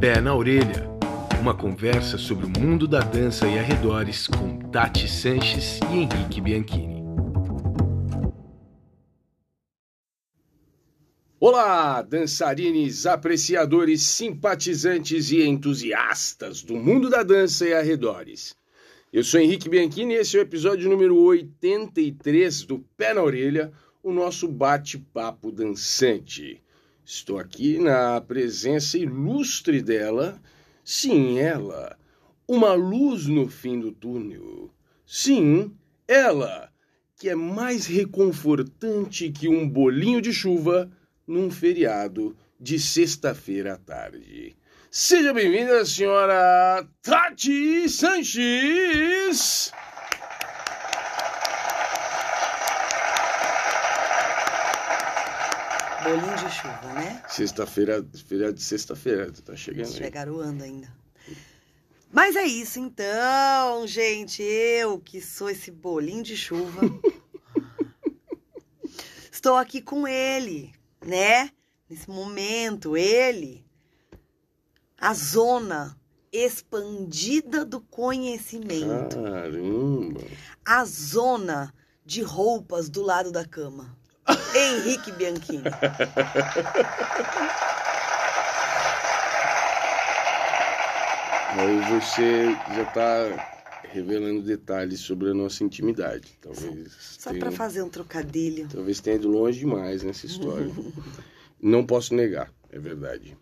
Pé na Orelha uma conversa sobre o mundo da dança e arredores com Tati Sanches e Henrique Bianchini. Olá, dançarines, apreciadores, simpatizantes e entusiastas do mundo da dança e arredores. Eu sou Henrique Bianchini e esse é o episódio número 83 do Pé na Orelha, o nosso bate-papo dançante. Estou aqui na presença ilustre dela, Sim, ela. Uma luz no fim do túnel. Sim, ela, que é mais reconfortante que um bolinho de chuva num feriado de sexta-feira à tarde. Seja bem-vinda, senhora Tati Sanches! Bolinho de chuva, né? Sexta-feira, feriado de sexta-feira, tá chegando aí. Estiver garoando ainda. Mas é isso então, gente. Eu que sou esse bolinho de chuva. Estou aqui com ele, né? Nesse momento, ele. A zona expandida do conhecimento. Caramba! A zona de roupas do lado da cama. Henrique Bianchini. Aí você já está revelando detalhes sobre a nossa intimidade. Talvez Só tenha, para fazer um trocadilho. talvez tenha ido longe demais nessa história. Não posso negar, é verdade.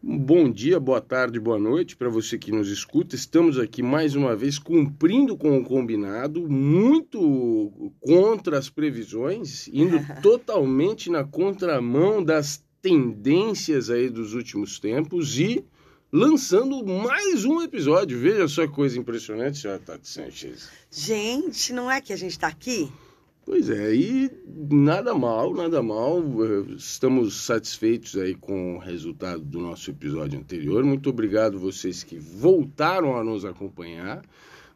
Bom dia, boa tarde, boa noite para você que nos escuta. Estamos aqui mais uma vez cumprindo com o combinado, muito contra as previsões, indo totalmente na contramão das tendências aí dos últimos tempos e lançando mais um episódio. Veja só que coisa impressionante, senhora Tati Sanchez. Gente, não é que a gente tá aqui? Pois é, e nada mal, nada mal. Estamos satisfeitos aí com o resultado do nosso episódio anterior. Muito obrigado vocês que voltaram a nos acompanhar,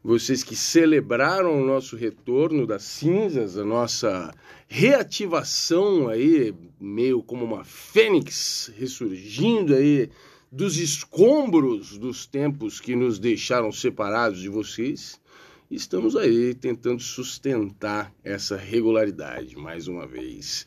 vocês que celebraram o nosso retorno das cinzas, a nossa reativação aí, meio como uma fênix ressurgindo aí dos escombros dos tempos que nos deixaram separados de vocês. Estamos aí tentando sustentar essa regularidade mais uma vez.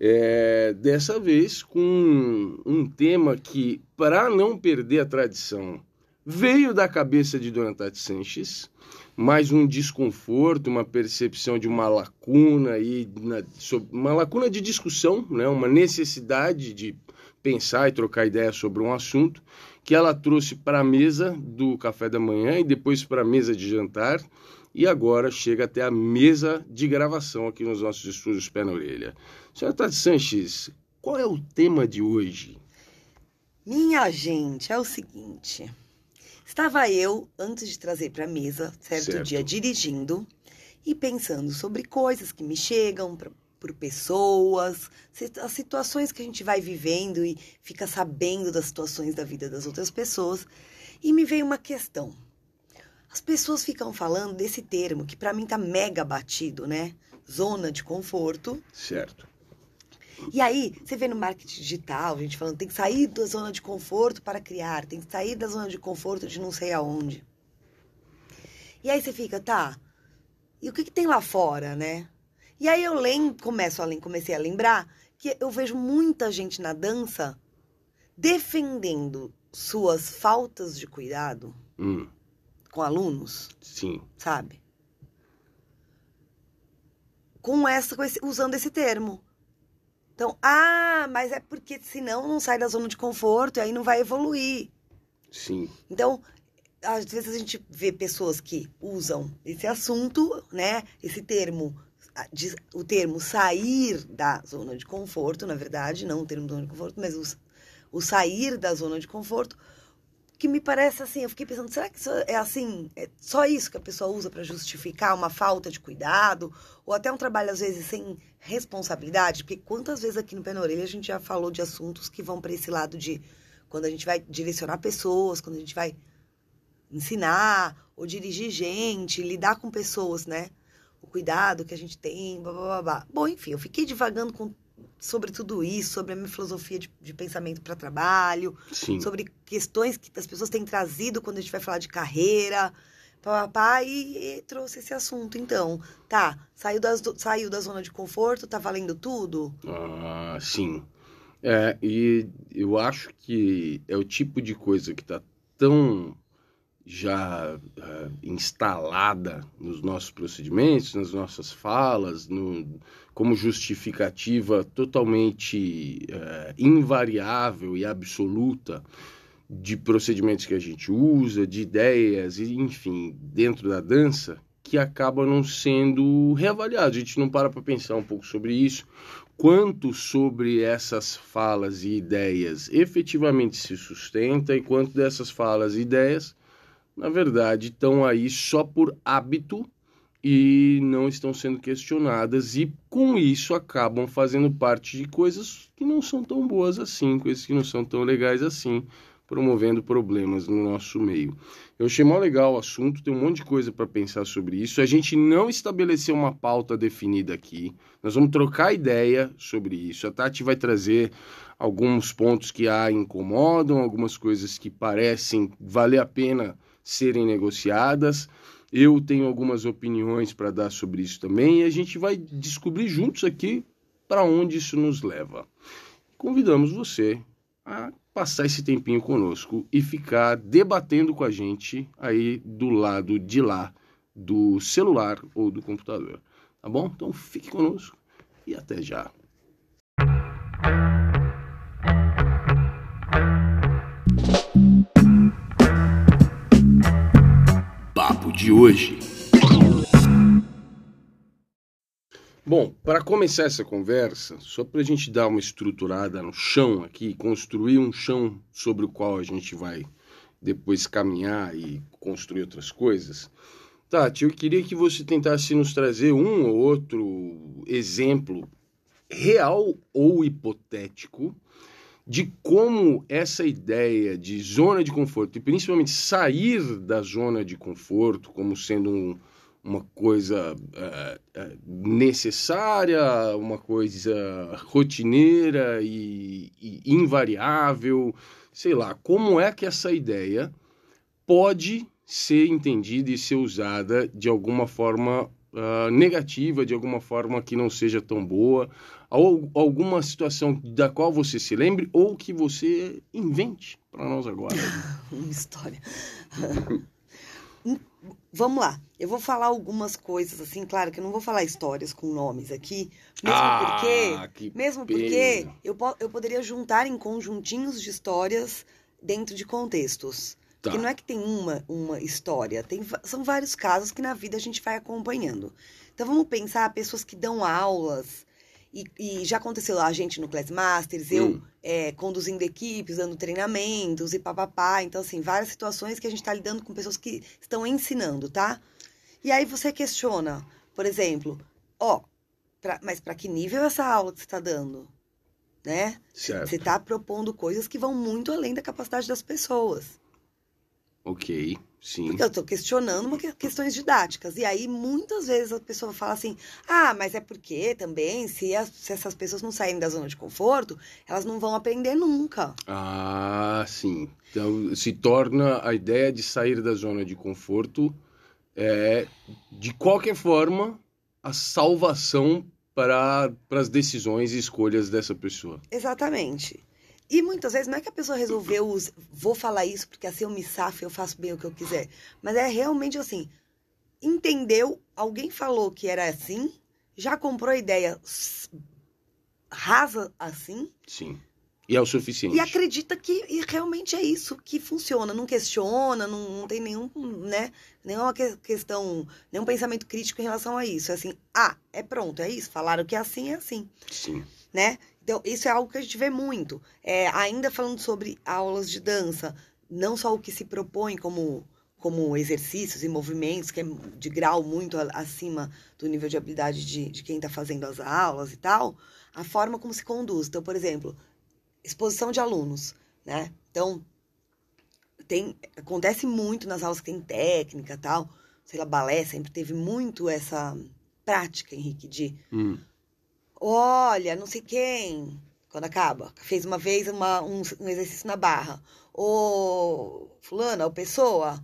É, dessa vez com um tema que, para não perder a tradição, veio da cabeça de Dona Tati Sanches, mais um desconforto, uma percepção de uma lacuna aí, uma lacuna de discussão, né, uma necessidade de pensar e trocar ideia sobre um assunto que ela trouxe para a mesa do café da manhã e depois para a mesa de jantar e agora chega até a mesa de gravação aqui nos nossos estúdios Pé na Orelha. Senhora Tati Sanches, qual é o tema de hoje? Minha gente, é o seguinte. Estava eu, antes de trazer para mesa, certo, Certo. dia, dirigindo e pensando sobre coisas que me chegam por pessoas, as situações que a gente vai vivendo e fica sabendo das situações da vida das outras pessoas. E me veio uma questão. As pessoas ficam falando desse termo que para mim tá mega batido, né? Zona de conforto. Certo. E aí, você vê no marketing digital, gente falando, tem que sair da zona de conforto para criar, tem que sair da zona de conforto de não sei aonde. E aí você fica, tá, e o que, que tem lá fora, né? E aí eu lem começo a lem comecei a lembrar que eu vejo muita gente na dança defendendo suas faltas de cuidado Hum, com alunos, sim. sabe? Com essa, com esse- usando esse termo. Então, ah, mas é porque senão não sai da zona de conforto e aí não vai evoluir. Sim. Então, às vezes a gente vê pessoas que usam esse assunto, né? Esse termo, diz- o termo sair da zona de conforto, na verdade, não o termo zona de conforto, mas o, o sair da zona de conforto, que me parece assim, eu fiquei pensando, será que é assim, é só isso que a pessoa usa para justificar uma falta de cuidado, ou até um trabalho às vezes sem responsabilidade? Porque quantas vezes aqui no Pé na Orelha a gente já falou de assuntos que vão para esse lado de quando a gente vai direcionar pessoas, quando a gente vai ensinar ou dirigir gente, lidar com pessoas, né? Cuidado que a gente tem, blá, blá, blá, blá. Bom, enfim, eu fiquei divagando com sobre tudo isso, sobre a minha filosofia de, de pensamento para trabalho, Sim. sobre questões que as pessoas têm trazido quando a gente vai falar de carreira. Papá, e, e trouxe esse assunto. Então, tá, saiu, das, saiu da zona de conforto, tá valendo tudo? Ah, sim. É, e eu acho que é o tipo de coisa que está tão já uh, instalada nos nossos procedimentos, nas nossas falas, no, como justificativa totalmente uh, invariável e absoluta de procedimentos que a gente usa, de ideias, enfim, dentro da dança, que acaba não sendo reavaliado. A gente não para para pensar um pouco sobre isso, quanto sobre essas falas e ideias efetivamente se sustenta e quanto dessas falas e ideias na verdade, estão aí só por hábito e não estão sendo questionadas e com isso acabam fazendo parte de coisas que não são tão boas assim, coisas que não são tão legais assim, promovendo problemas no nosso meio. Eu achei mó legal o assunto, tem um monte de coisa para pensar sobre isso. A gente não estabeleceu uma pauta definida aqui. Nós vamos trocar ideia sobre isso. A Tati vai trazer alguns pontos que a incomodam, algumas coisas que parecem valer a pena serem negociadas. Eu tenho algumas opiniões para dar sobre isso também e a gente vai descobrir juntos aqui para onde isso nos leva. Convidamos você a passar esse tempinho conosco e ficar debatendo com a gente aí do lado de lá do celular ou do computador. Tá bom? Então fique conosco e até já. De hoje. Bom, para começar essa conversa, só para a gente dar uma estruturada no chão aqui, construir um chão sobre o qual a gente vai depois caminhar e construir outras coisas. Tati, eu queria que você tentasse nos trazer um ou outro exemplo real ou hipotético de como essa ideia de zona de conforto, e principalmente sair da zona de conforto como sendo um, uma coisa uh, necessária, uma coisa rotineira e, e, invariável, sei lá, como é que essa ideia pode ser entendida e ser usada de alguma forma uh, negativa, de alguma forma que não seja tão boa, ou alguma situação da qual você se lembre ou que você invente para nós agora. Uma história. Vamos lá, eu vou falar algumas coisas assim, claro que eu não vou falar histórias com nomes aqui, mesmo ah, porque, mesmo pena. porque eu, eu poderia juntar em conjuntinhos de histórias dentro de contextos. Tá. Porque não é que tem uma, uma história, tem, são vários casos que na vida a gente vai acompanhando. Então vamos pensar pessoas que dão aulas, e, e, já aconteceu lá a gente no Class Masters, eu hum. é, conduzindo equipes, dando treinamentos e papapá. Então, assim, várias situações que a gente está lidando com pessoas que estão ensinando, tá? E aí você questiona, por exemplo, ó, pra, mas para que nível essa aula que você está dando? Né? Certo. Você está propondo coisas que vão muito além da capacidade das pessoas. Ok. Sim. Porque eu estou questionando uma questões didáticas. E aí, muitas vezes, a pessoa fala assim: ah, mas é porque também, se, as, se essas pessoas não saírem da zona de conforto, elas não vão aprender nunca. Ah, sim. Então, se torna a ideia de sair da zona de conforto, é, de qualquer forma, a salvação para, para as decisões e escolhas dessa pessoa. Exatamente. E muitas vezes não é que a pessoa resolveu, vou falar isso porque assim eu me safo eu faço bem o que eu quiser. Mas é realmente assim, entendeu, alguém falou que era assim, já comprou a ideia rasa assim. Sim. E é o suficiente. E acredita que e realmente é isso que funciona. Não questiona, não, não tem nenhum, né? Nenhuma questão, nenhum pensamento crítico em relação a isso. É assim, ah, é pronto, é isso. Falaram que é assim, é assim. Sim. Né? Então, isso é algo que a gente vê muito. É, ainda falando sobre aulas de dança, não só o que se propõe como, como exercícios e movimentos, que é de grau muito acima do nível de habilidade de, de quem está fazendo as aulas e tal, a forma como se conduz. Então, por exemplo, exposição de alunos, né? Então, tem, acontece muito nas aulas que tem técnica tal, sei lá, balé sempre teve muito essa prática, Henrique, de... Hum Olha, não sei quem, quando acaba, fez uma vez uma, um, um exercício na barra. Ô, fulana, ou pessoa,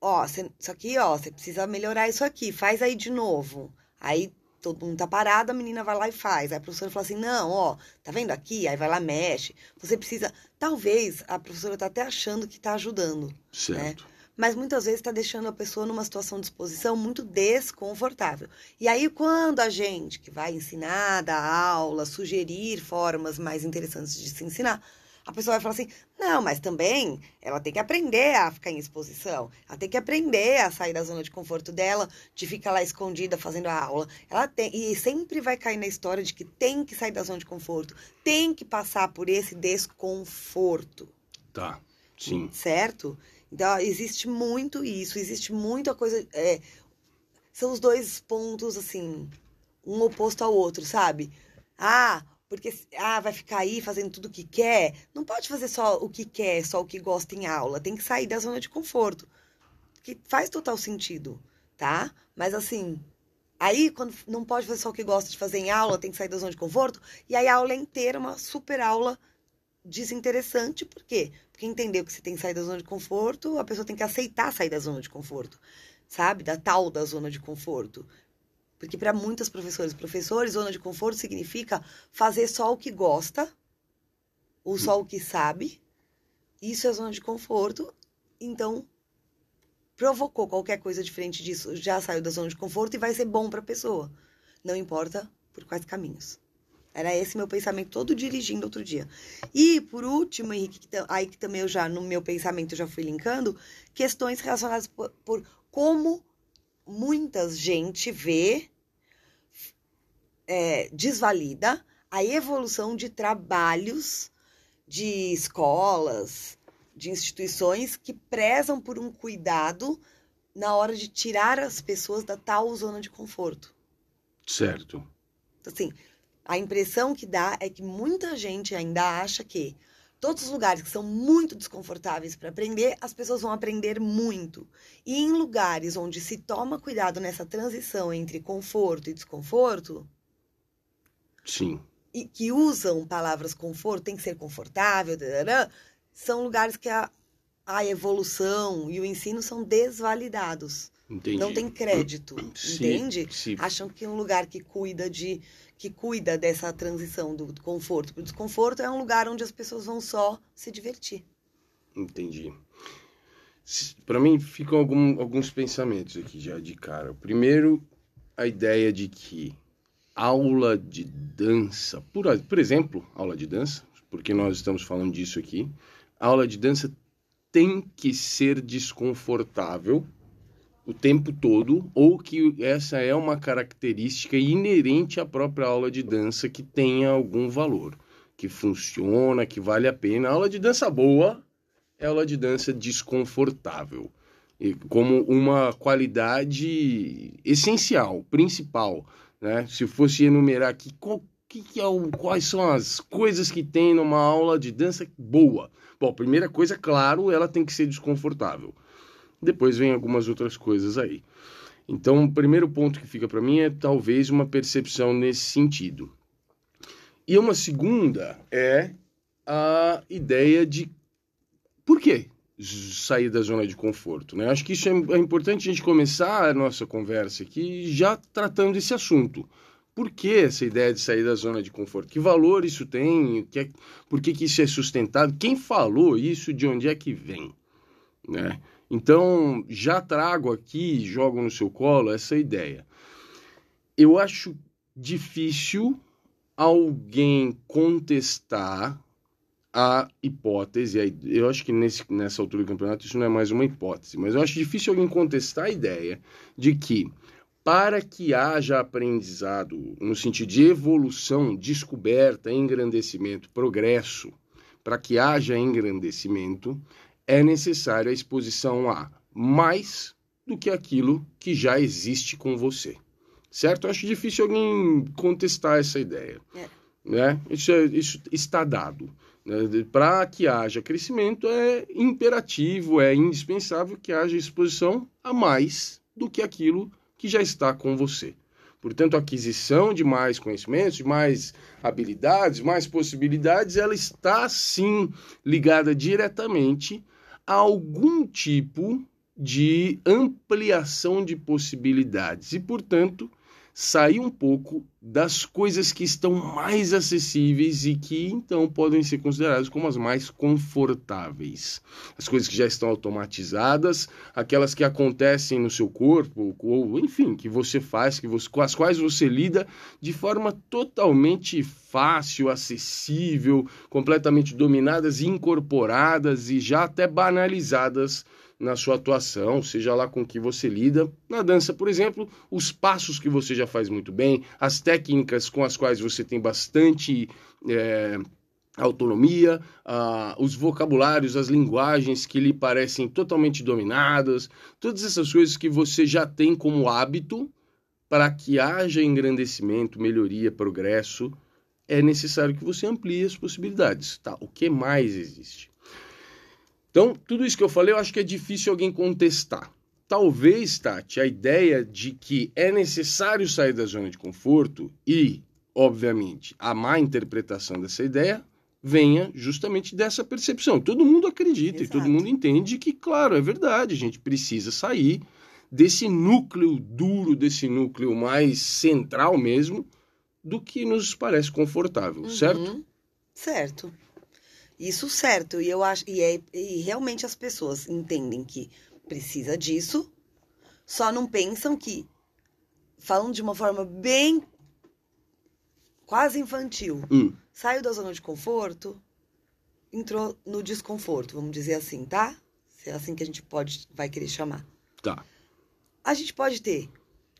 ó, cê, isso aqui, ó, você precisa melhorar isso aqui, faz aí de novo. Aí todo mundo tá parado, a menina vai lá e faz. Aí a professora fala assim: não, ó, tá vendo aqui? Aí vai lá, mexe. Você precisa. Talvez a professora tá até achando que tá ajudando. Certo. Né? Mas muitas vezes está deixando a pessoa numa situação de exposição muito desconfortável. E aí, quando a gente que vai ensinar, dar aula, sugerir formas mais interessantes de se ensinar, a pessoa vai falar assim: não, mas também ela tem que aprender a ficar em exposição. Ela tem que aprender a sair da zona de conforto dela, de ficar lá escondida fazendo a aula. Ela tem e sempre vai cair na história de que tem que sair da zona de conforto, tem que passar por esse desconforto. Tá. Sim. Certo? Então, existe muito isso, existe muita coisa. É, são os dois pontos, assim, um oposto ao outro, sabe? Ah, porque ah, vai ficar aí fazendo tudo o que quer. Não pode fazer só o que quer, só o que gosta em aula. Tem que sair da zona de conforto. Que faz total sentido, tá? Mas assim, aí quando não pode fazer só o que gosta de fazer em aula, tem que sair da zona de conforto. E aí a aula é inteira, uma super aula desinteressante. Por quê? Porque entendeu que você tem que sair da zona de conforto, a pessoa tem que aceitar sair da zona de conforto, sabe? Da tal da zona de conforto. Porque para muitas professoras e professores, zona de conforto significa fazer só o que gosta, ou só o que sabe. Isso é zona de conforto. Então, provocou qualquer coisa diferente disso, já saiu da zona de conforto e vai ser bom para a pessoa. Não importa por quais caminhos. Era esse meu pensamento todo dirigindo outro dia. E, por último, Henrique, aí que também eu já, no meu pensamento, já fui linkando, questões relacionadas por, por como muita gente vê, é, desvalida a evolução de trabalhos de escolas, de instituições que prezam por um cuidado na hora de tirar as pessoas da tal zona de conforto. Certo. Então, assim, a impressão que dá é que muita gente ainda acha que todos os lugares que são muito desconfortáveis para aprender, as pessoas vão aprender muito. E em lugares onde se toma cuidado nessa transição entre conforto e desconforto, sim, e que usam palavras conforto, tem que ser confortável, são lugares que a, a evolução e o ensino são desvalidados. Entendi. Não tem crédito, entende? Acham que um lugar que cuida de que cuida dessa transição do conforto para o desconforto é um lugar onde as pessoas vão só se divertir. Entendi. Para mim ficam algum, alguns pensamentos aqui já de cara. Primeiro, a ideia de que aula de dança, por, por exemplo, aula de dança, porque nós estamos falando disso aqui, aula de dança tem que ser desconfortável o tempo todo, ou que essa é uma característica inerente à própria aula de dança que tenha algum valor, que funciona, que vale a pena. A aula de dança boa é aula de dança desconfortável, como uma qualidade essencial, principal. Né? Se fosse enumerar aqui qual, que, que é o, quais são as coisas que tem numa aula de dança boa. Bom, primeira coisa, claro, ela tem que ser desconfortável. Depois vem algumas outras coisas aí. Então, o primeiro ponto que fica para mim é talvez uma percepção nesse sentido. E uma segunda é a ideia de por que sair da zona de conforto, né? Acho que isso é, é importante a gente começar a nossa conversa aqui já tratando esse assunto. Por que essa ideia de sair da zona de conforto? Que valor isso tem? Que é, por que, que isso é sustentado? Quem falou isso? De onde é que vem? Né? Então, já trago aqui, jogo no seu colo essa ideia. Eu acho difícil alguém contestar a hipótese. Eu acho que nesse, nessa altura do campeonato isso não é mais uma hipótese, mas eu acho difícil alguém contestar a ideia de que para que haja aprendizado no sentido de evolução, descoberta, engrandecimento, progresso, para que haja engrandecimento, é necessária a exposição a mais do que aquilo que já existe com você. Certo? Eu acho difícil alguém contestar essa ideia. É. Né? Isso, é, isso está dado. Né? Para que haja crescimento, é imperativo, é indispensável que haja exposição a mais do que aquilo que já está com você. Portanto, a aquisição de mais conhecimentos, de mais habilidades, mais possibilidades, ela está sim ligada diretamente algum tipo de ampliação de possibilidades. E, portanto, sair um pouco das coisas que estão mais acessíveis e que então podem ser consideradas como as mais confortáveis. As coisas que já estão automatizadas, aquelas que acontecem no seu corpo, ou enfim, que você faz, que você, com as quais você lida de forma totalmente fácil, acessível, completamente dominadas, incorporadas e já até banalizadas na sua atuação, seja lá com que você lida. Na dança, por exemplo, os passos que você já faz muito bem, as técnicas com as quais você tem bastante. É, autonomia, os vocabulários, as linguagens que lhe parecem totalmente dominadas, todas essas coisas que você já tem como hábito para que haja engrandecimento, melhoria, progresso, é necessário que você amplie as possibilidades. Tá? O que mais existe? Então, tudo isso que eu falei, eu acho que é difícil alguém contestar. Talvez, Tati, a ideia de que é necessário sair da zona de conforto e, obviamente, a má interpretação dessa ideia venha justamente dessa percepção. Todo mundo acredita Exato. e todo mundo entende que, claro, é verdade, a gente precisa sair desse núcleo duro, desse núcleo mais central mesmo, do que nos parece confortável, uhum. certo? Certo. Isso certo. E eu acho e, é, e realmente as pessoas entendem que precisa disso, só não pensam que falando de uma forma bem quase infantil, hum. saiu da zona de conforto, entrou no desconforto, vamos dizer assim, tá? Se é assim que a gente pode vai querer chamar. Tá. A gente pode ter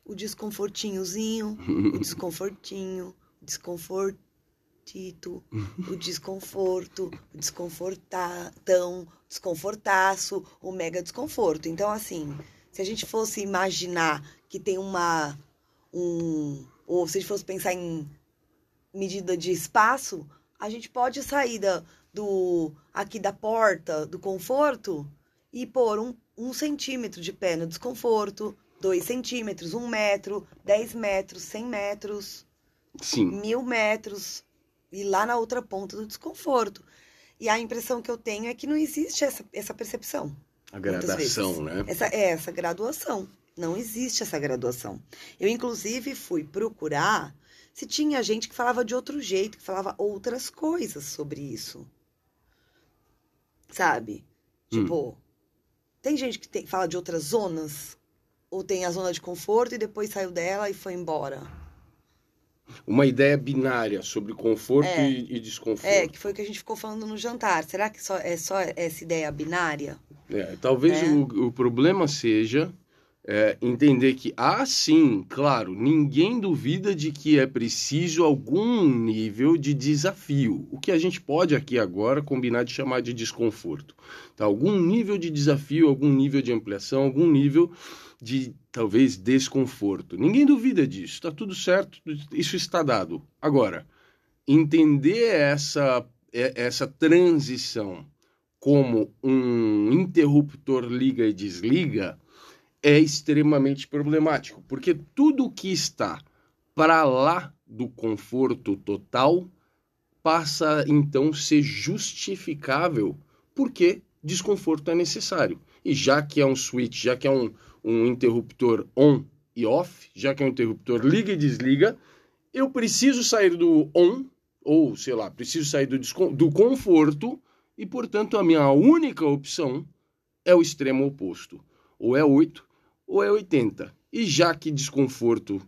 o desconfortinhozinho, o desconfortinho, o desconforto apetito, o desconforto, o desconfortão, desconfortaço, o mega desconforto. Então, assim, se a gente fosse imaginar que tem uma. Um, ou se a gente fosse pensar em medida de espaço, a gente pode sair da, do aqui da porta do conforto e pôr um, um centímetro de pé no desconforto, dois centímetros, um metro, dez metros, cem metros, Sim. mil metros, e lá na outra ponta do desconforto. E a impressão que eu tenho é que não existe essa, essa percepção. A gradação, né? Essa, é, essa graduação. Não existe essa graduação. Eu, inclusive, fui procurar se tinha gente que falava de outro jeito, que falava outras coisas sobre isso. Sabe? Hum. Tipo, tem gente que tem, fala de outras zonas, ou tem a zona de conforto e depois saiu dela e foi embora uma ideia binária sobre conforto é, e, e, desconforto. É, que foi o que a gente ficou falando no jantar. Será que só, é só essa ideia binária? É, talvez é. o, o problema seja é, entender que, ah, sim, claro, ninguém duvida de que é preciso algum nível de desafio. O que a gente pode aqui agora combinar de chamar de desconforto. Tá? Algum nível de desafio, algum nível de ampliação, algum nível de talvez desconforto. Ninguém duvida disso, está tudo certo, isso está dado. Agora, entender essa, essa transição como um interruptor liga e desliga é extremamente problemático, porque tudo que está para lá do conforto total passa então a ser justificável porque desconforto é necessário. E já que é um switch, já que é um, um interruptor on e off, já que é um interruptor liga e desliga, eu preciso sair do on, ou sei lá, preciso sair do, do conforto, e portanto a minha única opção é o extremo oposto. Ou é 8 ou é 80. E já que desconforto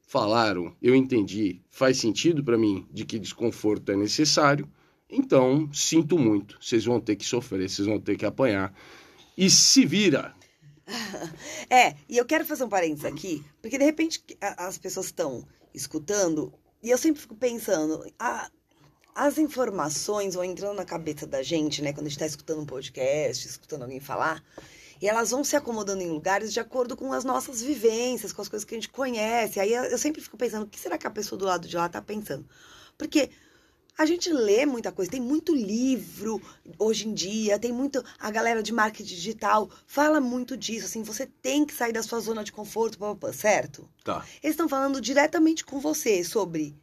falaram, eu entendi, faz sentido para mim de que desconforto é necessário, então sinto muito, vocês vão ter que sofrer, vocês vão ter que apanhar. E se vira, é, e eu quero fazer um parênteses aqui, porque de repente as pessoas estão escutando e eu sempre fico pensando, a, as informações vão entrando na cabeça da gente, né, quando a gente está escutando um podcast, escutando alguém falar, e elas vão se acomodando em lugares de acordo com as nossas vivências, com as coisas que a gente conhece. Aí eu sempre fico pensando, o que será que a pessoa do lado de lá está pensando? Porque A gente lê muita coisa, tem muito livro hoje em dia, tem muito. A galera de marketing digital fala muito disso, assim, você tem que sair da sua zona de conforto, certo? Tá. Eles estão falando diretamente com você sobre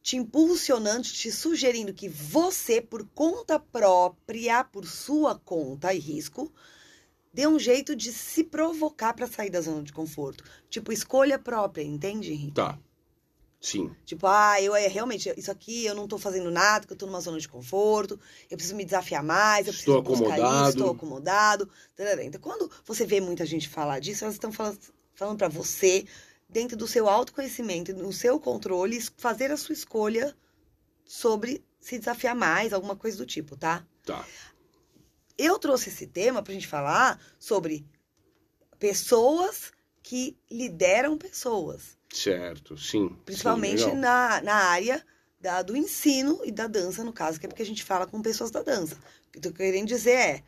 te impulsionando, te sugerindo que você, por conta própria, por sua conta e risco, dê um jeito de se provocar para sair da zona de conforto. Tipo, escolha própria, entende, Henrique? Tá. Sim. Tipo, ah, eu é realmente, isso aqui eu não tô fazendo nada, porque eu tô numa zona de conforto, eu preciso me desafiar mais, eu Estou preciso buscar acomodado. isso, estou acomodado. Então, quando você vê muita gente falar disso, elas estão falando, falando para você, dentro do seu autoconhecimento, no seu controle, fazer a sua escolha sobre se desafiar mais, alguma coisa do tipo, tá? Tá. Eu trouxe esse tema pra gente falar sobre pessoas que lideram pessoas. Certo, sim. Principalmente sim, na, na área da- do ensino e da dança, no caso, que é porque a gente fala com pessoas da dança. O que eu tô querendo dizer é: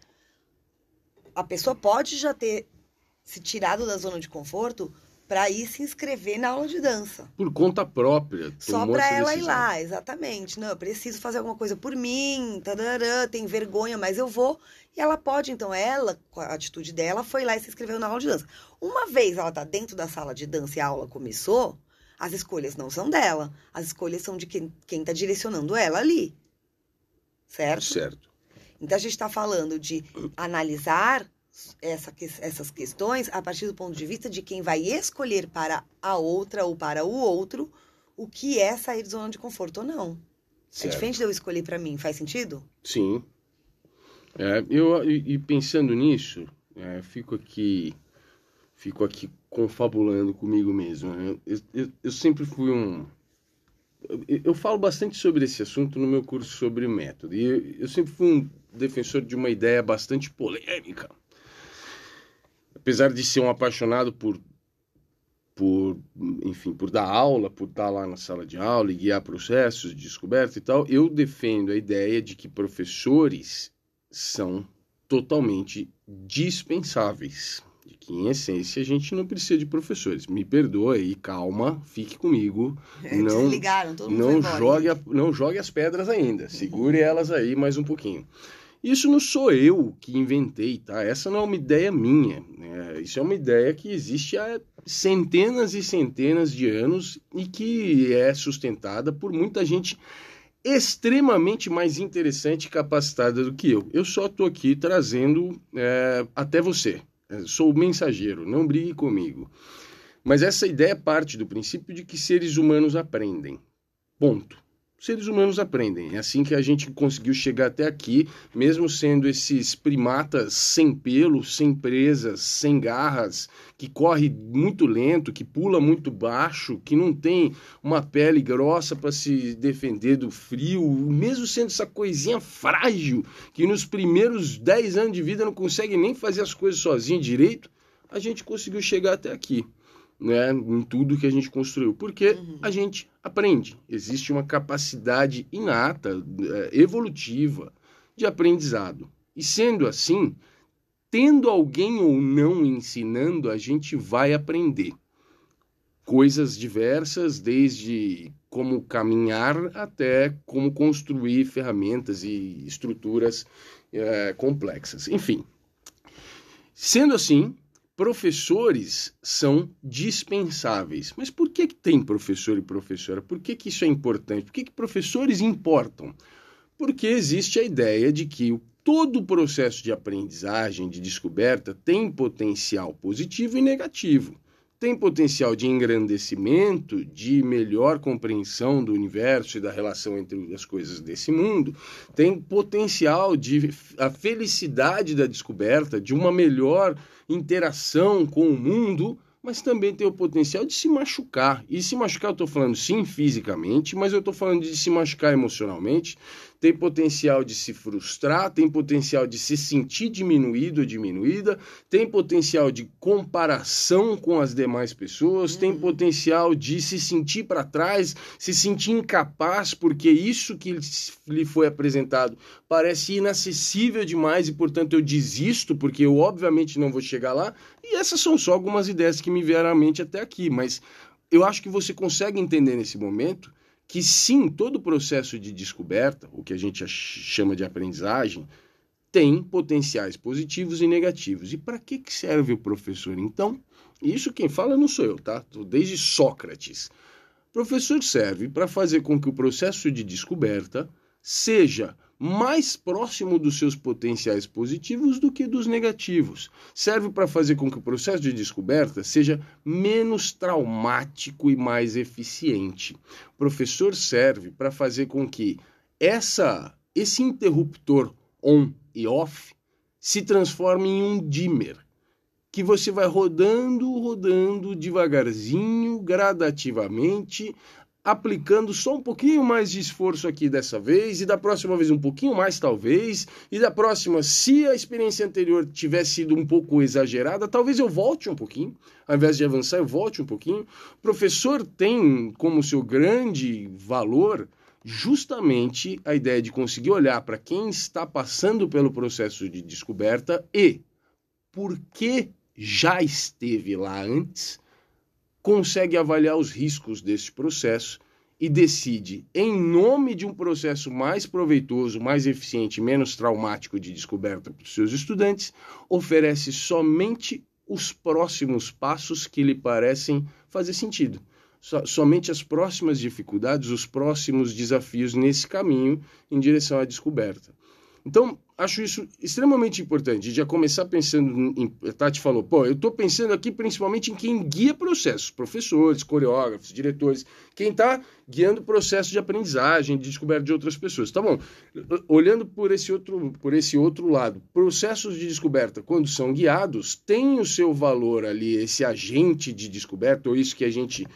a pessoa pode já ter se tirado da zona de conforto para ir se inscrever na aula de dança. Por conta própria. Só para ela ir lá, exatamente. Não, eu preciso fazer alguma coisa por mim, tarará, tem vergonha, mas eu vou. E ela pode, então, ela, com a atitude dela, foi lá e se inscreveu na aula de dança. Uma vez ela tá dentro da sala de dança e a aula começou, as escolhas não são dela. As escolhas são de quem, quem tá direcionando ela ali. Certo? Certo. Então a gente está falando de analisar essa essas questões a partir do ponto de vista de quem vai escolher para a outra ou para o outro o que é sair de zona de conforto ou não. É certo. diferente de eu escolher para mim, faz sentido? Sim. É, eu, e, pensando nisso, é, fico aqui fico aqui confabulando comigo mesmo. né? Eu, eu, eu sempre fui um. Eu, eu falo bastante sobre esse assunto no meu curso sobre método. E eu sempre fui um defensor de uma ideia bastante polêmica. Apesar de ser um apaixonado por por, enfim, por dar aula, por estar lá na sala de aula e guiar processos de descoberta e tal, eu defendo a ideia de que professores são totalmente dispensáveis. De que, em essência, a gente não precisa de professores. Me perdoa aí, calma, fique comigo. Não- mundo foi Não embora. jogue, a- não jogue as pedras ainda. Segure elas aí mais um pouquinho. Isso não sou eu que inventei, tá? Essa não é uma ideia minha. né? Isso é uma ideia que existe há centenas e centenas de anos e que é sustentada por muita gente extremamente mais interessante e capacitada do que eu. Eu só estou aqui trazendo é, até você. Eu sou o mensageiro, não brigue comigo. Mas essa ideia parte do princípio de que seres humanos aprendem. Ponto. Seres humanos aprendem. É assim que a gente conseguiu chegar até aqui, mesmo sendo esses primatas sem pelo, sem presas, sem garras, que corre muito lento, que pula muito baixo, que não tem uma pele grossa para se defender do frio, mesmo sendo essa coisinha frágil, que nos primeiros 10 anos de vida não consegue nem fazer as coisas sozinho direito, a gente conseguiu chegar até aqui né, em tudo que a gente construiu, porque Uhum. a gente aprende. Existe uma capacidade inata, eh, evolutiva de aprendizado. E sendo assim, tendo alguém ou não ensinando, a gente vai aprender coisas diversas, desde como caminhar até como construir ferramentas e estruturas eh, complexas. Enfim, sendo assim, professores são dispensáveis. Mas por que, que tem professor e professora? Por que, que isso é importante? Por que, que professores importam? Porque existe a ideia de que todo o processo de aprendizagem, de descoberta, tem potencial positivo e negativo. Tem potencial de engrandecimento, de melhor compreensão do universo e da relação entre as coisas desse mundo. Tem potencial de a felicidade da descoberta, de uma melhor interação com o mundo, mas também tem o potencial de se machucar. E se machucar, eu estou falando sim fisicamente, mas eu estou falando de se machucar emocionalmente. Tem potencial de se frustrar, tem potencial de se sentir diminuído ou diminuída, tem potencial de comparação com as demais pessoas, tem potencial de se sentir para trás, se sentir incapaz, porque isso que lhe foi apresentado parece inacessível demais e, portanto, eu desisto, porque eu obviamente não vou chegar lá. E essas são só algumas ideias que me vieram à mente até aqui, mas eu acho que você consegue entender nesse momento que sim, todo o processo de descoberta, o que a gente chama de aprendizagem, tem potenciais positivos e negativos. E para que, serve o professor, então? Isso quem fala não sou eu, tá? Desde Sócrates. O professor serve para fazer com que o processo de descoberta seja mais próximo dos seus potenciais positivos do que dos negativos. Serve para fazer com que o processo de descoberta seja menos traumático e mais eficiente. O professor serve para fazer com que essa esse interruptor on e off se transforme em um dimmer, que você vai rodando, rodando devagarzinho, gradativamente, aplicando só um pouquinho mais de esforço aqui dessa vez, e da próxima vez um pouquinho mais, talvez, e da próxima, se a experiência anterior tivesse sido um pouco exagerada, talvez eu volte um pouquinho, ao invés de avançar, eu volte um pouquinho. O professor tem como seu grande valor justamente a ideia de conseguir olhar para quem está passando pelo processo de descoberta e por que já esteve lá antes consegue avaliar os riscos desse processo e decide, em nome de um processo mais proveitoso, mais eficiente, menos traumático de descoberta para os seus estudantes, oferece somente os próximos passos que lhe parecem fazer sentido. Somente as próximas dificuldades, os próximos desafios nesse caminho em direção à descoberta. Então, acho isso extremamente importante. Já começar pensando em. Tati falou, pô, eu estou pensando aqui principalmente em quem guia processos, professores, coreógrafos, diretores, quem está guiando o processo de aprendizagem, de descoberta de outras pessoas. Tá bom. Olhando por esse outro, por esse outro lado, processos de descoberta, quando são guiados, têm o seu valor ali, esse agente de descoberta, ou isso que a gente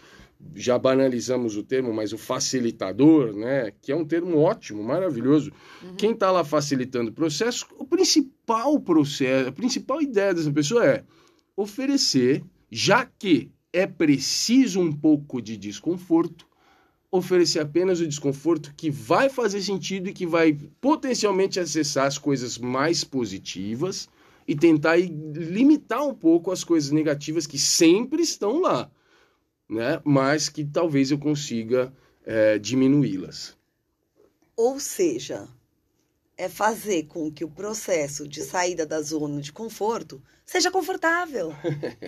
já banalizamos o termo, mas o facilitador, né, que é um termo ótimo, maravilhoso. Uhum. Quem está lá facilitando o processo, o principal processo, a principal ideia dessa pessoa é oferecer, já que é preciso um pouco de desconforto, oferecer apenas o desconforto que vai fazer sentido e que vai potencialmente acessar as coisas mais positivas e tentar limitar um pouco as coisas negativas que sempre estão lá né? mas que talvez eu consiga é, diminuí-las. Ou seja, é fazer com que o processo de saída da zona de conforto seja confortável.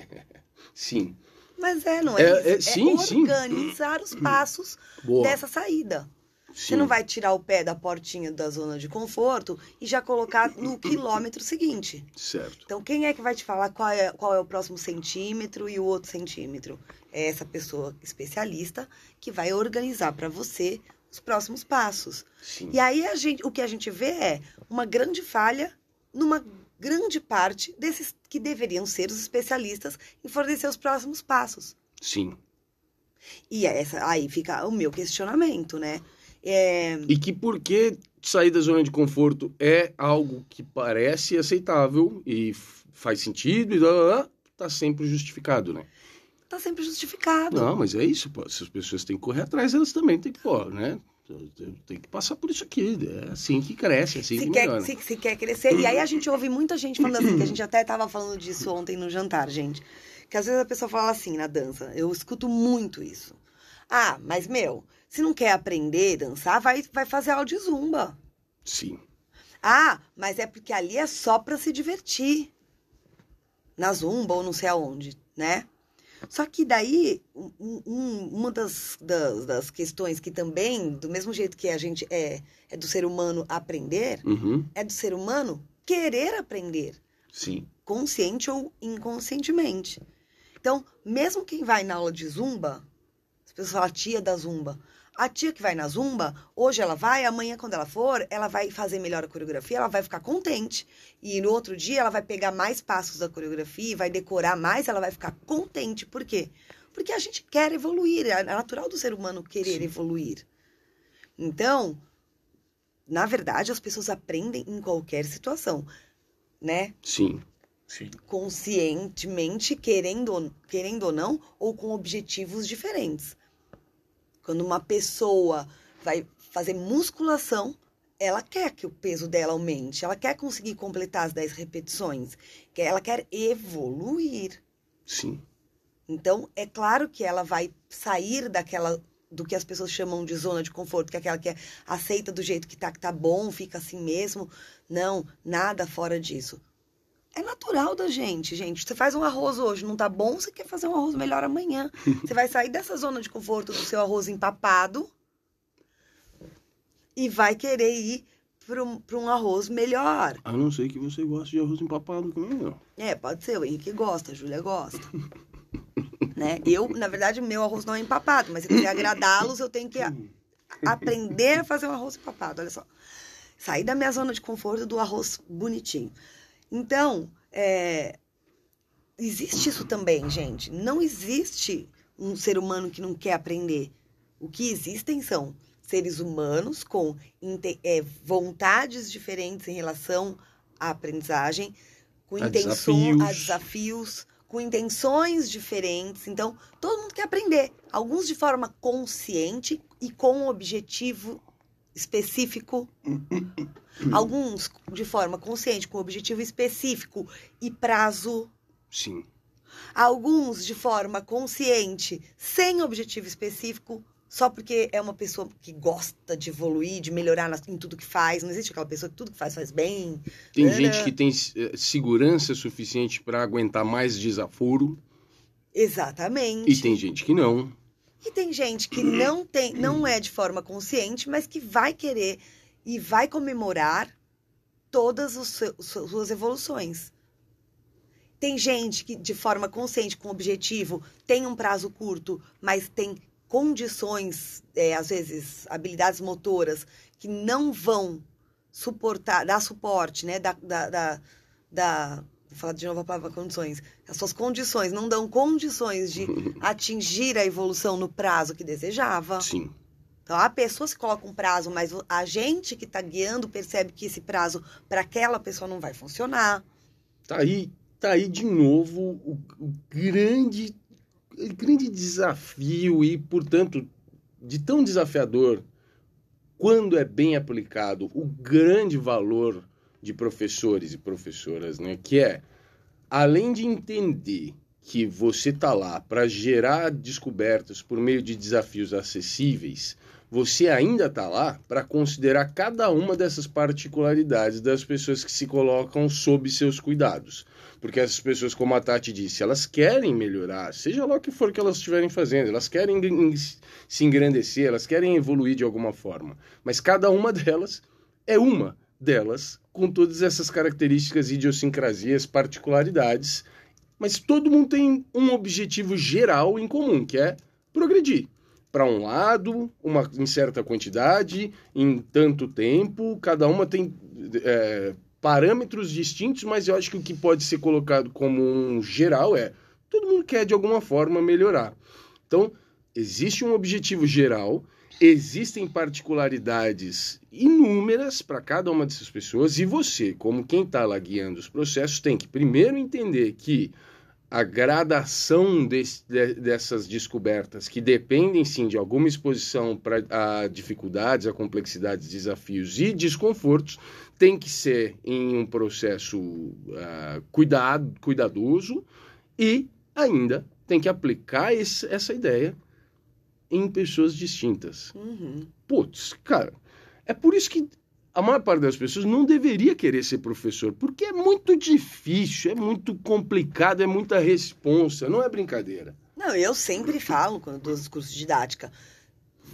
sim. Mas é, não é? é, é sim, organizar sim. os passos Boa. dessa saída. Sim. Você não vai tirar o pé da portinha da zona de conforto e já colocar no quilômetro seguinte. Certo. Então, quem é que vai te falar qual é, qual é o próximo centímetro e o outro centímetro? É essa pessoa especialista que vai organizar para você os próximos passos. Sim. E aí, a gente, o que a gente vê é uma grande falha numa grande parte desses que deveriam ser os especialistas em fornecer os próximos passos. Sim. E essa, aí fica o meu questionamento, né? É... E que porque sair da zona de conforto é algo que parece aceitável e faz sentido e tá sempre justificado, né? Tá sempre justificado. Não, mas é isso, pô. Se as pessoas têm que correr atrás, elas também têm que, pô, né? Tem que passar por isso aqui. É assim que cresce, é assim se que quer, melhora. Se, se quer crescer. E aí a gente ouve muita gente falando assim, que a gente até estava falando disso ontem no jantar, gente. Que às vezes a pessoa fala assim na dança. Eu escuto muito isso. Ah, mas meu, se não quer aprender a dançar, vai, vai fazer aula de zumba. Sim. Ah, mas é porque ali é só para se divertir. Na zumba ou não sei aonde, né? Só que daí, um, um, uma das, das, das, questões que também, do mesmo jeito que a gente é, é do ser humano aprender, uhum. é do ser humano querer aprender. Sim. Consciente ou inconscientemente. Então, mesmo quem vai na aula de zumba, as pessoas falam tia da zumba. A tia que vai na zumba, hoje ela vai, amanhã quando ela for, ela vai fazer melhor a coreografia, ela vai ficar contente. E no outro dia ela vai pegar mais passos da coreografia, vai decorar mais, ela vai ficar contente. Por quê? Porque a gente quer evoluir, é natural do ser humano querer Sim. evoluir. Então, na verdade, as pessoas aprendem em qualquer situação, né? Sim. Sim. Conscientemente, querendo, querendo ou não, ou com objetivos diferentes. Quando uma pessoa vai fazer musculação, ela quer que o peso dela aumente, ela quer conseguir completar as 10 repetições, ela quer evoluir. Sim. Então, é claro que ela vai sair daquela do que as pessoas chamam de zona de conforto, que é aquela que é aceita do jeito que tá, que tá bom, fica assim mesmo. Não, nada fora disso. É natural da gente, gente. Você faz um arroz hoje, não tá bom, você quer fazer um arroz melhor amanhã. Você vai sair dessa zona de conforto do seu arroz empapado e vai querer ir para um, um arroz melhor. A não ser que você goste de arroz empapado também, não. É, pode ser. O Henrique gosta, a Júlia gosta. né? Eu, na verdade, meu arroz não é empapado, mas se eu quiser agradá-los, eu tenho que a- aprender a fazer um arroz empapado. Olha só. Sair da minha zona de conforto do arroz bonitinho. Então, é, existe isso também, gente. Não existe um ser humano que não quer aprender. O que existem são seres humanos com é, vontades diferentes em relação à aprendizagem, com A intenções, a desafios. desafios, com intenções diferentes. Então, todo mundo quer aprender. Alguns de forma consciente e com um objetivo específico. Alguns de forma consciente, com objetivo específico e prazo. Sim. Alguns de forma consciente, sem objetivo específico, só porque é uma pessoa que gosta de evoluir, de melhorar em tudo que faz. Não existe aquela pessoa que tudo que faz faz bem. Tem Era- gente que tem eh, segurança suficiente para aguentar mais desaforo Exatamente. e tem gente que não. E tem gente que não tem, não é de forma consciente, mas que vai querer e vai comemorar todas seu- suas evoluções. Tem gente que, de forma consciente, com objetivo, tem um prazo curto, mas tem condições, é, às vezes, habilidades motoras, que não vão suportar, dar suporte, né? Da, da, da, da- vou falar de novo a palavra condições. As suas condições não dão condições de atingir a evolução no prazo que desejava. Sim. Então, a pessoa se coloca um prazo, mas a gente que está guiando percebe que esse prazo para aquela pessoa não vai funcionar. Tá aí, tá aí de novo o, o grande, o grande desafio e, portanto, de tão desafiador quando é bem aplicado, o grande valor de professores e professoras, né, que é além de entender que você tá lá para gerar descobertas por meio de desafios acessíveis, você ainda tá lá para considerar cada uma dessas particularidades das pessoas que se colocam sob seus cuidados. Porque essas pessoas, como a Tati disse, elas querem melhorar, seja lá o que for que elas estiverem fazendo, elas querem se engrandecer, elas querem evoluir de alguma forma. Mas cada uma delas é uma delas com todas essas características, idiosincrasias, particularidades. Mas todo mundo tem um objetivo geral em comum, que é progredir. Para um lado, uma, em certa quantidade, em tanto tempo, cada uma tem é, parâmetros distintos, mas eu acho que o que pode ser colocado como um geral é todo mundo quer de alguma forma melhorar. Então, existe um objetivo geral, existem particularidades inúmeras para cada uma dessas pessoas, e você, como quem está lá guiando os processos, tem que primeiro entender que a gradação desse- de- dessas descobertas, que dependem sim de alguma exposição para a dificuldades, a complexidades, desafios e desconfortos, tem que ser em um processo ah, cuidado, cuidadoso e ainda tem que aplicar esse- essa ideia em pessoas distintas. Uhum. Putz, cara, é por isso que a maior parte das pessoas não deveria querer ser professor, porque é muito difícil, é muito complicado, é muita responsa, não é brincadeira. Não, eu sempre falo quando dou os cursos de didática.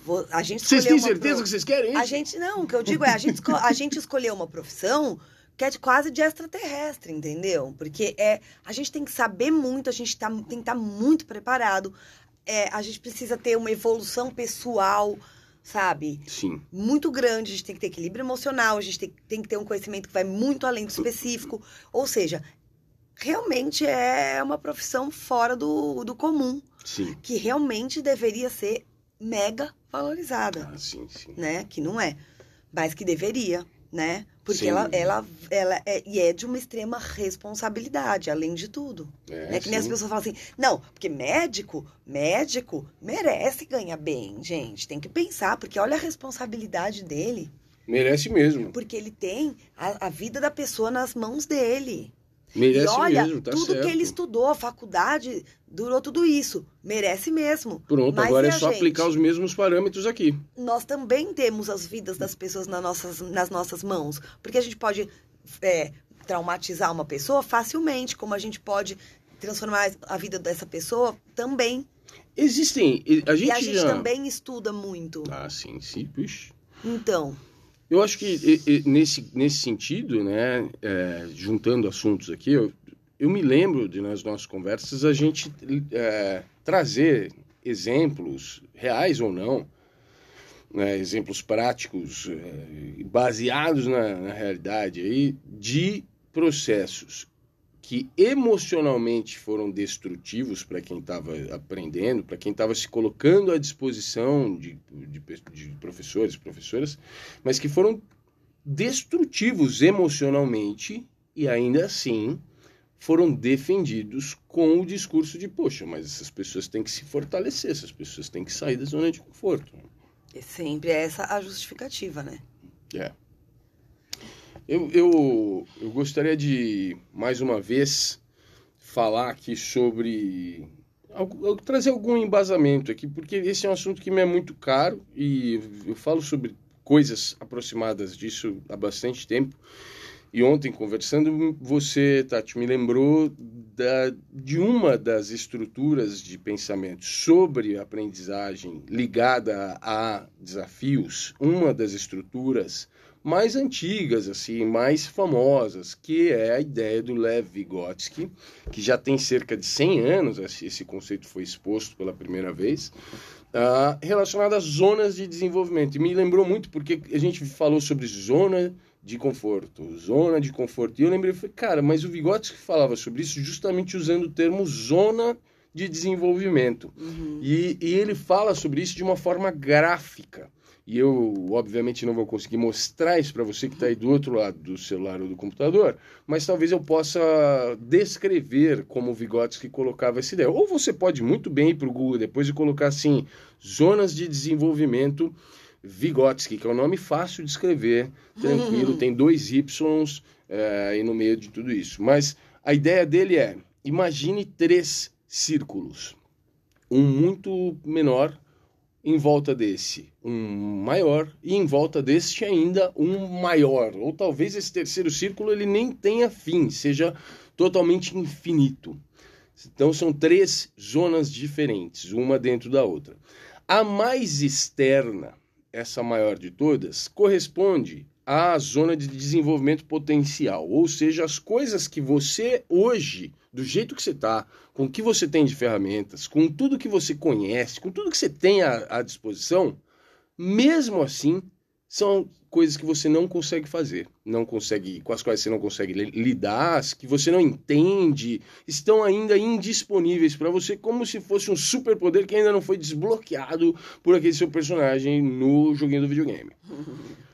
vou- a gente Vocês têm certeza pro- que vocês querem isso? A gente, não, o que eu digo é, a gente, a gente escolheu uma profissão que é de quase de extraterrestre, entendeu? Porque é, a gente tem que saber muito, a gente tá, tem que estar muito preparado. É, a gente precisa ter uma evolução pessoal, sabe? Sim, Muito grande, a gente tem que ter equilíbrio emocional, a gente tem, tem que ter um conhecimento que vai muito além do específico. Ou seja, realmente é uma profissão fora do, do comum, sim. que realmente deveria ser mega valorizada Ah, sim, sim. né? Que não é, mas que deveria, né? Porque Sim. ela, ela, ela é, e é de uma extrema responsabilidade, além de tudo. É, né? Que nem as pessoas falam assim, não, porque médico, médico merece ganhar bem, gente. Tem que pensar, porque olha a responsabilidade dele. Merece mesmo. Porque ele tem a, a vida da pessoa nas mãos dele. Merece e olha, mesmo, tá tudo certo. que ele estudou, a faculdade, durou tudo isso. Merece mesmo. Pronto, Mas agora é só gente? aplicar os mesmos parâmetros aqui. Nós também temos as vidas das pessoas nas nossas, nas nossas mãos. Porque a gente pode é, traumatizar uma pessoa facilmente, como a gente pode transformar a vida dessa pessoa também. Existem. A gente, e a gente já... também estuda muito. Ah, sim, sim. Então, Eu acho que nesse, nesse sentido, né, é, juntando assuntos aqui, eu, eu me lembro de nas nossas conversas a gente é, trazer exemplos, reais ou não, né, exemplos práticos, é, baseados na, na realidade aí, de processos que emocionalmente foram destrutivos para quem estava aprendendo, para quem estava se colocando à disposição de, de, de professores e professoras, mas que foram destrutivos emocionalmente e ainda assim foram defendidos com o discurso de poxa, mas essas pessoas têm que se fortalecer, essas pessoas têm que sair da zona de conforto. é sempre essa a justificativa, né? É. Eu, eu, eu gostaria de, mais uma vez, falar aqui sobre. trazer algum embasamento aqui, porque esse é um assunto que me é muito caro e eu falo sobre coisas aproximadas disso há bastante tempo. E ontem, conversando, você, Tati, me lembrou da, de uma das estruturas de pensamento sobre aprendizagem ligada a desafios, uma das estruturas mais antigas, assim, mais famosas, que é a ideia do Lev Vygotsky, que já tem cerca de 100 anos, esse conceito foi exposto pela primeira vez, ah, relacionado às zonas de desenvolvimento. E me lembrou muito porque a gente falou sobre zona de conforto, zona de conforto. E eu lembrei, falei, cara, mas o Vygotsky falava sobre isso justamente usando o termo zona de desenvolvimento. Uhum. E, e ele fala sobre isso de uma forma gráfica. E eu, obviamente, não vou conseguir mostrar isso para você que está aí do outro lado do celular ou do computador, mas talvez eu possa descrever como o Vygotsky colocava essa ideia. Ou você pode muito bem ir para o Google depois e colocar assim: zonas de desenvolvimento Vygotsky, que é um nome fácil de escrever, tranquilo, tem dois Ys é, aí no meio de tudo isso. Mas a ideia dele é: imagine três círculos, um muito menor em volta desse, um maior e em volta deste ainda um maior, ou talvez esse terceiro círculo ele nem tenha fim, seja totalmente infinito. Então são três zonas diferentes, uma dentro da outra. A mais externa, essa maior de todas, corresponde à zona de desenvolvimento potencial, ou seja, as coisas que você hoje, do jeito que você está, com o que você tem de ferramentas, com tudo que você conhece, com tudo que você tem à, à disposição, mesmo assim, são coisas que você não consegue fazer, não consegue, com as quais você não consegue li- lidar, que você não entende, estão ainda indisponíveis para você, como se fosse um superpoder que ainda não foi desbloqueado por aquele seu personagem no joguinho do videogame.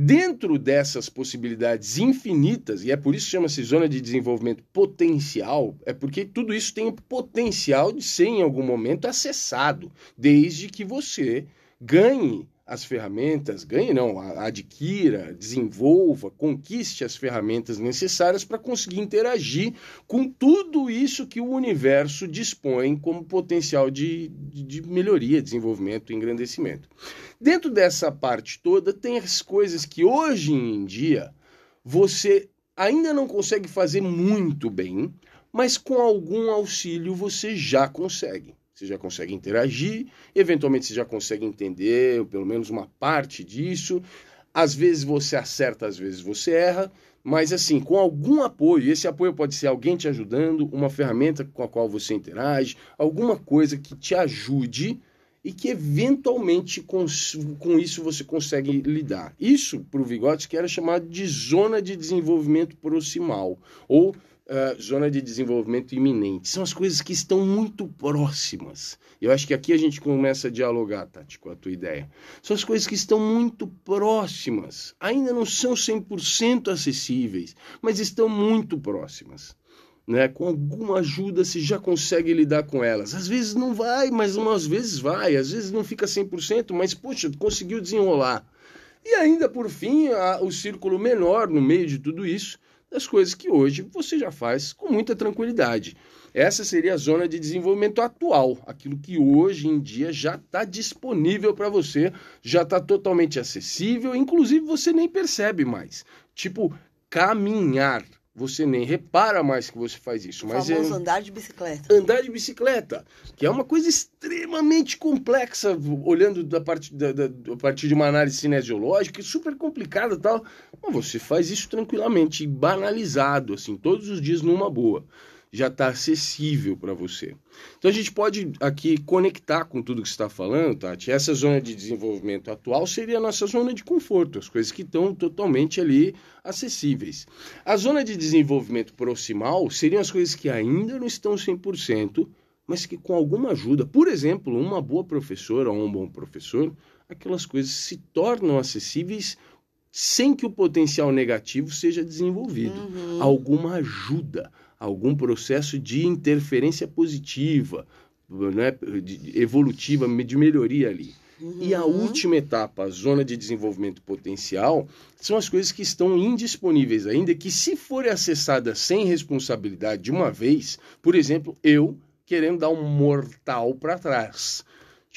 Dentro dessas possibilidades infinitas, e é por isso que chama-se zona de desenvolvimento potencial, é porque tudo isso tem o potencial de ser em algum momento acessado, desde que você ganhe as ferramentas, ganhe não, adquira, desenvolva, conquiste as ferramentas necessárias para conseguir interagir com tudo isso que o universo dispõe como potencial de, de melhoria, desenvolvimento e engrandecimento. Dentro dessa parte toda, tem as coisas que hoje em dia você ainda não consegue fazer muito bem, mas com algum auxílio você já consegue. Você já consegue interagir, eventualmente você já consegue entender pelo menos uma parte disso. Às vezes você acerta, às vezes você erra, mas assim, com algum apoio, esse apoio pode ser alguém te ajudando, uma ferramenta com a qual você interage, alguma coisa que te ajude e que eventualmente com, com isso você consegue lidar. Isso, para o Vygotsky, era chamado de zona de desenvolvimento proximal, ou uh, zona de desenvolvimento iminente. São as coisas que estão muito próximas. Eu acho que aqui a gente começa a dialogar, Tati, com a tua ideia. São as coisas que estão muito próximas. Ainda não são 100% acessíveis, mas estão muito próximas. Né? Com alguma ajuda você já consegue lidar com elas. Às vezes não vai, mas umas vezes vai. Às vezes não fica 100%, mas, poxa, conseguiu desenrolar. E ainda, por fim, a, o círculo menor no meio de tudo isso, das coisas que hoje você já faz com muita tranquilidade. Essa seria a zona de desenvolvimento atual, aquilo que hoje em dia já está disponível para você, já está totalmente acessível, inclusive você nem percebe mais. Tipo, caminhar. Você nem repara mais que você faz isso. O mas é andar de bicicleta. andar de bicicleta, que é uma coisa extremamente complexa, olhando da parte da, da, a partir de uma análise cinesiológica, super complicada e tal. Mas você faz isso tranquilamente, banalizado, assim, todos os dias numa boa já está acessível para você. Então a gente pode aqui conectar com tudo que você está falando, Tati. Essa zona de desenvolvimento atual seria a nossa zona de conforto, as coisas que estão totalmente ali acessíveis. A zona de desenvolvimento proximal seriam as coisas que ainda não estão 100%, mas que com alguma ajuda, por exemplo, uma boa professora ou um bom professor, aquelas coisas se tornam acessíveis sem que o potencial negativo seja desenvolvido. Uhum. Alguma ajuda, algum processo de interferência positiva, né, de- evolutiva, de melhoria ali. E a Uhum. última etapa, a zona de desenvolvimento potencial, são as coisas que estão indisponíveis ainda, que se forem acessadas sem responsabilidade de uma vez, por exemplo, eu querendo dar um mortal para trás.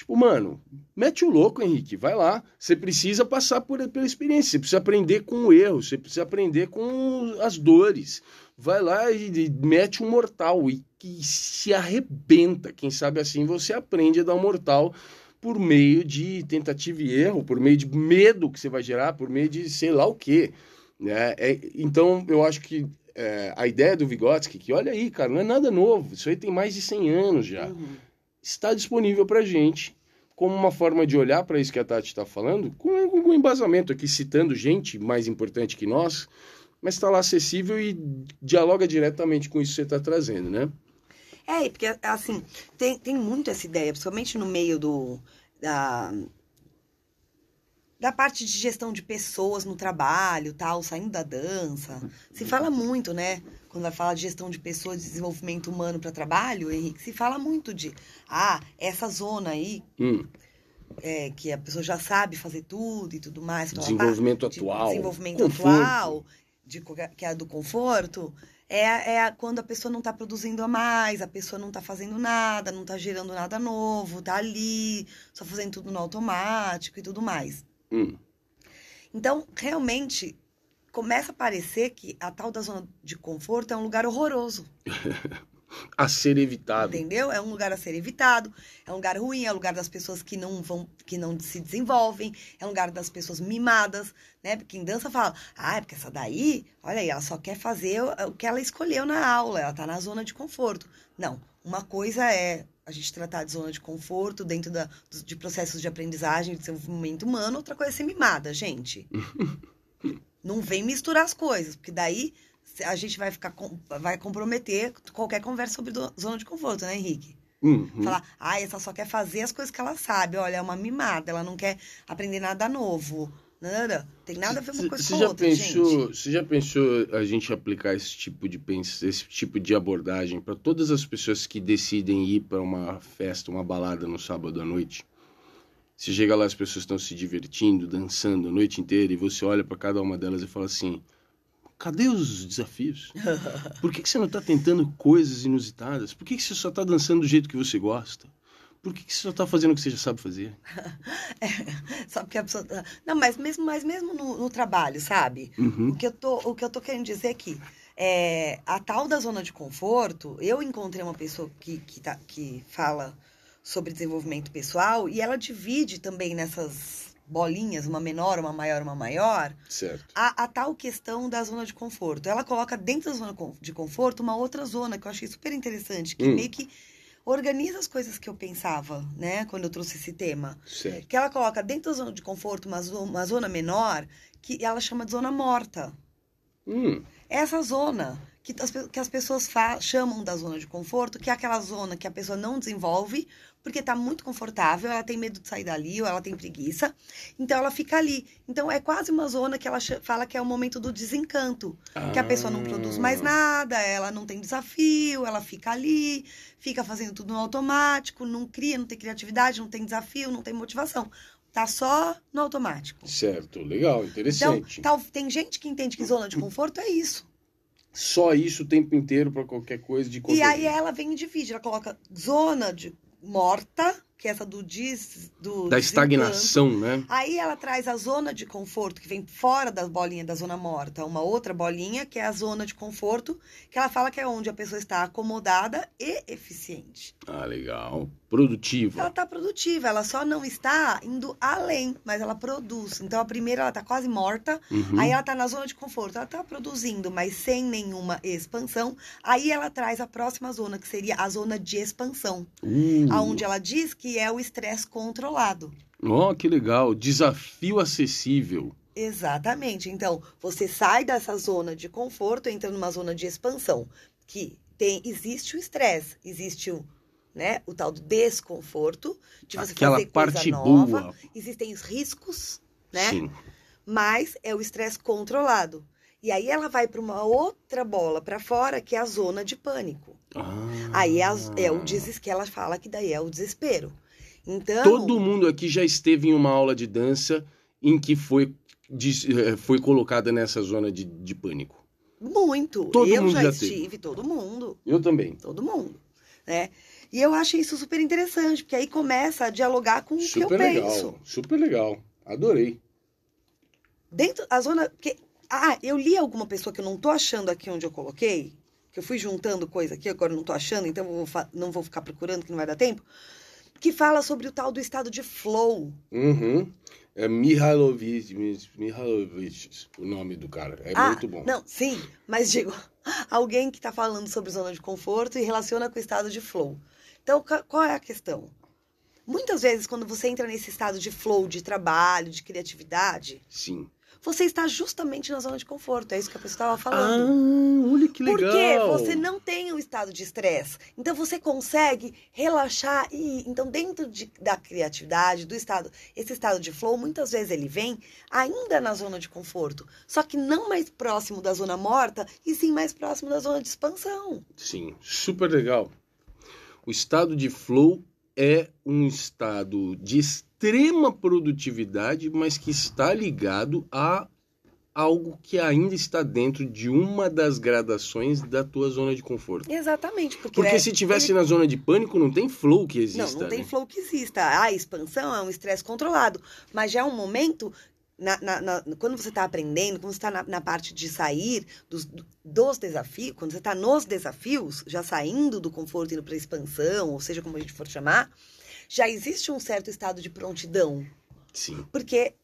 Tipo, mano, mete o louco, Henrique, vai lá. Você precisa passar por, pela experiência, você precisa aprender com o erro, você precisa aprender com as dores. Vai lá e, e mete um mortal e que se arrebenta. Quem sabe assim você aprende a dar um mortal por meio de tentativa e erro, por meio de medo que você vai gerar, por meio de sei lá o quê. Né? É, então, eu acho que é, a ideia do Vygotsky, que olha aí, cara, não é nada novo, isso aí tem mais de 100 anos já Uhum. Está disponível para gente como uma forma de olhar para isso que a Tati está falando, com algum embasamento aqui, citando gente mais importante que nós, mas está lá acessível e dialoga diretamente com isso que você está trazendo, né? É, porque assim, tem, tem muito essa ideia, principalmente no meio do. Da, da parte de gestão de pessoas no trabalho, tal, saindo da dança. Se fala muito, né? Quando vai falar de gestão de pessoas, de desenvolvimento humano para trabalho, Henrique, se fala muito de, ah, essa zona aí, Hum, é, que a pessoa já sabe fazer tudo e tudo mais. desenvolvimento de atual. desenvolvimento conforto. atual, de, que é a do conforto, é, é quando a pessoa não está produzindo a mais, a pessoa não está fazendo nada, não está gerando nada novo, tá ali, só fazendo tudo no automático e tudo mais. Hum, Então, realmente, começa a parecer que a tal da zona de conforto é um lugar horroroso. a ser evitado. Entendeu? É um lugar a ser evitado, é um lugar ruim, é um lugar das pessoas que não vão, que não se desenvolvem, é um lugar das pessoas mimadas, né? Porque em dança fala, ah, é porque essa daí, olha aí, ela só quer fazer o que ela escolheu na aula, ela tá na zona de conforto. Não, uma coisa é a gente tratar de zona de conforto dentro da, de processos de aprendizagem, de desenvolvimento humano, outra coisa é ser mimada, gente. não vem misturar as coisas, porque daí a gente vai ficar vai comprometer qualquer conversa sobre zona de conforto, né, Henrique? Uhum. Falar, ah, essa só quer fazer as coisas que ela sabe. Olha, é uma mimada, ela não quer aprender nada novo. Nada, tem nada a ver uma coisa Você com já outra, pensou, você já pensou a gente aplicar esse tipo de esse tipo de abordagem para todas as pessoas que decidem ir para uma festa, uma balada no sábado à noite? Você chega lá, as pessoas estão se divertindo, dançando a noite inteira e você olha para cada uma delas e fala assim: Cadê os desafios? Por que, que você não está tentando coisas inusitadas? Por que, que você só está dançando do jeito que você gosta? Por que, que você só está fazendo o que você já sabe fazer? Só porque a pessoa. tá- Não, mas mesmo, mas mesmo no, no trabalho, sabe? Uhum. O, que eu tô, o que eu tô querendo dizer é que é, a tal da zona de conforto, eu encontrei uma pessoa que, que, tá, que fala sobre desenvolvimento pessoal e ela divide também nessas bolinhas, uma menor, uma maior, uma maior, Certo. a, a tal questão da zona de conforto. Ela coloca dentro da zona de conforto uma outra zona que eu achei super interessante, que Hum. meio que organiza as coisas que eu pensava, né, quando eu trouxe esse tema. Certo. Que ela coloca dentro da zona de conforto uma, zo- uma zona menor que ela chama de zona morta. Hum, Essa zona que as, que as pessoas chamam da zona de conforto, que é aquela zona que a pessoa não desenvolve porque está muito confortável, ela tem medo de sair dali ou ela tem preguiça, então ela fica ali. Então é quase uma zona que ela fala que é o momento do desencanto, que a pessoa não produz mais Ah. nada, ela não tem desafio, ela fica ali, fica fazendo tudo no automático, não cria, não tem criatividade, não tem desafio, não tem motivação. Tá só no automático. Certo, legal, Então, interessante. tal, tem gente que entende que zona de conforto é isso. Só isso o tempo inteiro para qualquer coisa de qualquer E aí ela vem e divide, ela coloca zona de morta, que é essa do des, do Da estagnação, né? Aí ela traz a zona de conforto, que vem fora das bolinhas da zona morta, uma outra bolinha, que é a zona de conforto, que ela fala que é onde a pessoa está acomodada e eficiente. Ah, legal. Produtiva. Ela está produtiva, ela só não está indo além, mas ela produz. Então a primeira ela está quase morta, Uhum. aí ela está na zona de conforto, ela está produzindo, mas sem nenhuma expansão. Aí ela traz a próxima zona, que seria a zona de expansão, Uh, aonde ela diz que é o estresse controlado. Ó, que legal. Desafio acessível. Exatamente. Então, você sai dessa zona de conforto, entra numa zona de expansão, que tem existe o estresse, existe o, né, o tal do desconforto de você Aquela fazer coisa parte nova, boa. existem os riscos, né? Sim. Mas é o estresse controlado. E aí ela vai para uma outra bola para fora, que é a zona de pânico. Ah. Aí é, é o des que ela fala que daí é o desespero. Então, Todo mundo aqui já esteve em uma aula de dança em que foi, dis- eh, foi colocada nessa zona de, de pânico. muito. Todo eu mundo já, já teve. estive, todo mundo. Eu também. todo mundo, né? E eu achei isso super interessante, porque aí começa a dialogar com o que eu Super penso. legal. Super legal. Adorei. Dentro a zona, porque ah, eu li alguma pessoa que eu não tô achando aqui onde eu coloquei, que eu fui juntando coisa aqui, agora eu não tô achando, então vou não vou ficar procurando que não vai dar tempo, que fala sobre o tal do estado de flow. Uhum. É Mihailovic, Mihailovic, o nome do cara. É ah, muito bom. Não, sim, mas digo, alguém que tá falando sobre zona de conforto e relaciona com o estado de flow. Então, qual é a questão? Muitas vezes, quando você entra nesse estado de flow, de trabalho, de criatividade, Sim. Você está justamente na zona de conforto. É isso que a pessoa estava Ah, falando. olha que legal. Porque você não tem um estado de estresse. Então você consegue relaxar e então dentro de- da criatividade, do estado, esse estado de flow, muitas vezes ele vem ainda na zona de conforto, só que não mais próximo da zona morta e sim mais próximo da zona de expansão. Sim, super legal. O estado de flow é um estado de extrema produtividade, mas que está ligado a algo que ainda está dentro de uma das gradações da tua zona de conforto. Exatamente, porque, Porque né, se tivesse ele- na zona de pânico, não tem flow que exista. Não, não tem né? flow que exista. A expansão é um estresse controlado. Mas já é um momento. Na- na- na- quando você está aprendendo, quando você está na, parte de sair dos, dos desafios, quando você está nos desafios, já saindo do conforto, indo para expansão, ou seja, como a gente for chamar, já existe um certo estado de prontidão. Sim, Porque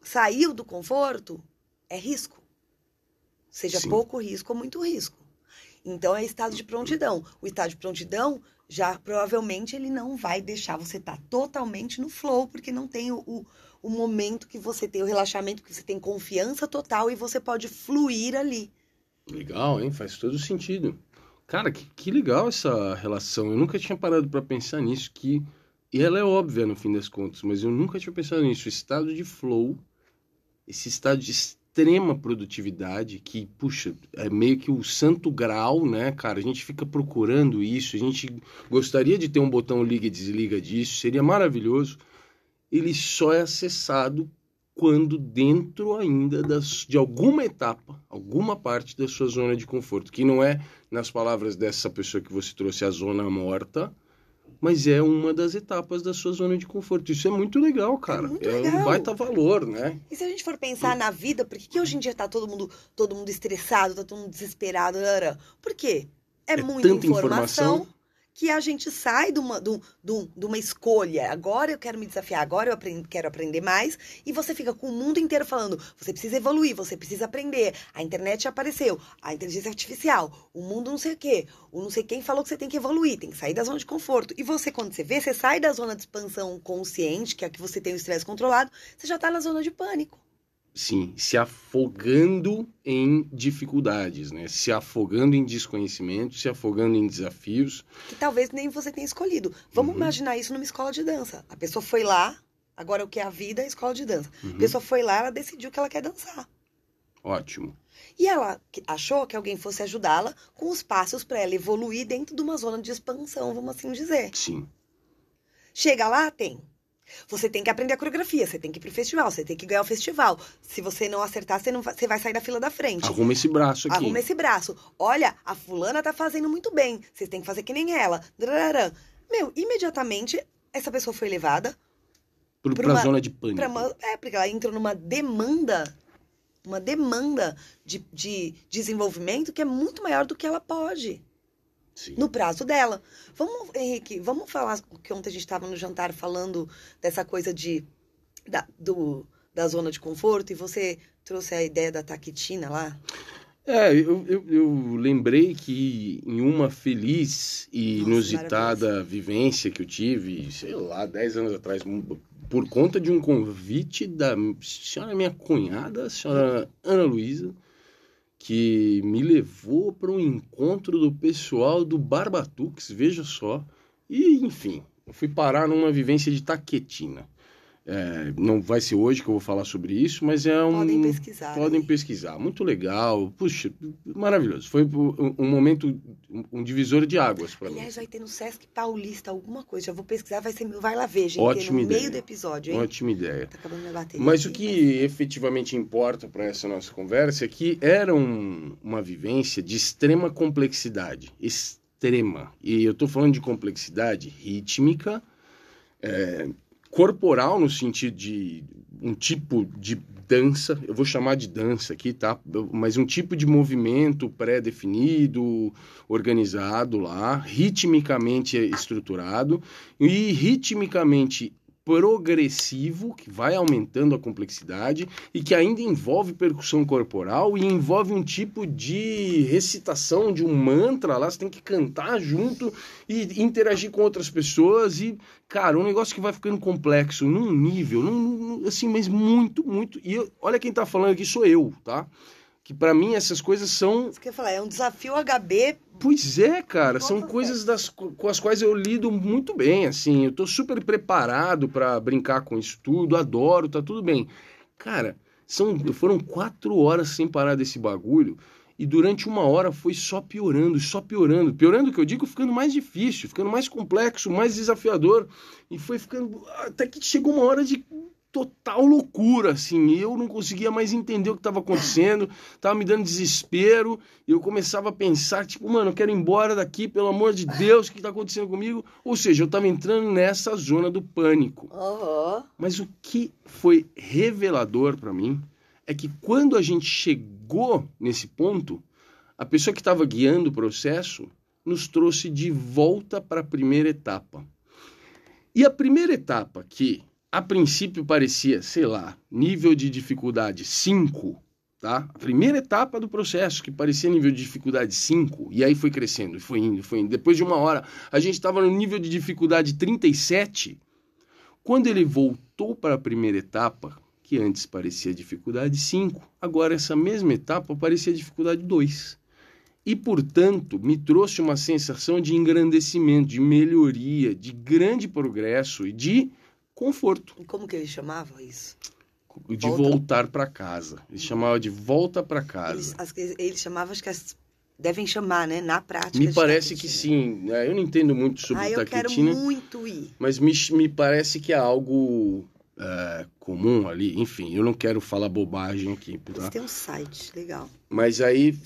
saiu do conforto é risco. Seja Sim. pouco risco ou muito risco. Então é estado de prontidão. O estado de prontidão já provavelmente ele não vai deixar você estar totalmente no flow, porque não tem o, o, o momento que você tem o relaxamento, que você tem confiança total e você pode fluir ali. legal, hein? Faz todo sentido. Cara, que, que legal essa relação. Eu nunca tinha parado para pensar nisso, que e ela é óbvia no fim das contas, mas eu nunca tinha pensado nisso. O estado de flow, esse estado de extrema produtividade, que, puxa, é meio que o santo grau, né, cara? A gente fica procurando isso, a gente gostaria de ter um botão liga e desliga disso, seria maravilhoso. Ele só é acessado quando dentro ainda das, de alguma etapa, alguma parte da sua zona de conforto, que não é, nas palavras dessa pessoa que você trouxe, a zona morta, mas é uma das etapas da sua zona de conforto. Isso é muito legal, cara. muito É, um legal. baita valor, né? E se a gente for pensar na vida, por que, que hoje em dia tá todo mundo, todo mundo estressado, tá todo mundo desesperado? Ara? Por quê? É, É muita informação, informação. Que a gente sai de uma, de, de um- uma escolha. Agora eu quero me desafiar, agora eu quero aprender mais. E você fica com o mundo inteiro falando: você precisa evoluir, você precisa aprender. A internet apareceu, a inteligência artificial, o mundo não sei o quê. O não sei quem falou que você tem que evoluir, tem que sair da zona de conforto. E você, quando você vê, você sai da zona de expansão consciente, que é a que você tem o estresse controlado, você já tá na zona de pânico. Sim, se afogando em dificuldades, né? Se afogando em desconhecimento, se afogando em desafios. que talvez nem você tenha escolhido. Vamos Uhum. imaginar isso numa escola de dança. A pessoa foi lá, agora o que é a vida é a escola de dança. Uhum. A pessoa foi lá, ela decidiu que ela quer dançar. Ótimo. E ela achou que alguém fosse ajudá-la com os passos para ela evoluir dentro de uma zona de expansão, vamos assim dizer. Sim. Chega lá, tem. Você tem que aprender a coreografia, você tem que ir pro festival, você tem que ganhar o festival. Se você não acertar, você, não vai, você vai sair da fila da frente. Arruma esse braço aqui. Arruma esse braço. Olha, a fulana tá fazendo muito bem. Vocês têm que fazer que nem ela. Meu, imediatamente essa pessoa foi levada Pro, pra uma- zona de pânico. uma, é, porque ela entrou numa demanda, uma demanda de, de desenvolvimento que é muito maior do que ela pode, Sim. no prazo dela. Vamos, Henrique, vamos falar que ontem a gente estava no jantar falando dessa coisa de da, do, da zona de conforto e você trouxe a ideia da taquitina lá. É, eu, eu, eu lembrei que em uma feliz e Nossa, inusitada vivência que eu tive, sei lá, 10 anos atrás, por conta de um convite da senhora minha cunhada, a senhora Ana Luísa, que me levou para um encontro do pessoal do Barbatux, veja só. E, enfim, eu fui parar numa vivência de taquetina. É, não vai ser hoje que eu vou falar sobre isso, mas é um. Podem pesquisar. Podem aí. pesquisar. Muito legal. Puxa, maravilhoso. Foi um, um momento, um, divisor de águas para mim. Aliás, vai ter no Sesc Paulista alguma coisa. Já vou pesquisar, vai, ser, vai lá ver, gente. Ótima no ideia. meio do episódio, hein? Ótima ideia. Tá acabando minha bateria. Mas o aqui, que efetivamente importa para essa nossa conversa é que era um- uma vivência de extrema complexidade. Extrema. E eu estou falando de complexidade rítmica, é, corporal, no sentido de um tipo de dança, eu vou chamar de dança aqui, tá? Mas um tipo de movimento pré-definido, organizado lá, ritmicamente estruturado e ritmicamente progressivo, que vai aumentando a complexidade e que ainda envolve percussão corporal e envolve um tipo de recitação de um mantra lá, você tem que cantar junto e interagir com outras pessoas e, cara, um negócio que vai ficando complexo num nível, num, assim, mas muito, muito. E eu- olha quem tá falando aqui sou eu, tá? Que pra mim essas coisas são Isso que eu ia falar, é um desafio HB. Pois é, cara, são coisas das, com as quais eu lido muito bem, assim, eu tô super preparado pra brincar com isso tudo, adoro, tá tudo bem. Cara, são, foram quatro horas sem parar desse bagulho e durante uma hora foi só piorando, só piorando. Piorando, que eu digo, ficando mais difícil, ficando mais complexo, mais desafiador e foi ficando, até que chegou uma hora de total loucura, assim, eu não conseguia mais entender o que estava acontecendo, tava me dando desespero, e eu começava a pensar, tipo, mano, eu quero ir embora daqui, pelo amor de Deus, o que está acontecendo comigo? Ou seja, eu estava entrando nessa zona do pânico. Aham. Mas o que foi revelador para mim é que quando a gente chegou nesse ponto, a pessoa que estava guiando o processo nos trouxe de volta para a primeira etapa. E a primeira etapa, que a princípio parecia, sei lá, nível de dificuldade 5, tá? A primeira etapa do processo, que parecia nível de dificuldade 5, e aí foi crescendo, foi indo, foi indo. Depois de uma hora, a gente estava no nível de dificuldade 37. Quando ele voltou para a primeira etapa, que antes parecia dificuldade 5, agora essa mesma etapa parecia dificuldade 2. E, portanto, me trouxe uma sensação de engrandecimento, de melhoria, de grande progresso e de conforto, E como que ele chamava isso? de Volta. voltar para casa. Ele chamava de volta para casa. as, eles chamavam, acho que as, devem chamar, né? Na prática. Me parece que sim. né? Eu não entendo muito sobre Ah, eu quero muito ir. mas me, me parece que é algo é, comum ali. Enfim, eu não quero falar bobagem aqui, tá? Eles têm um site, legal. Mas aí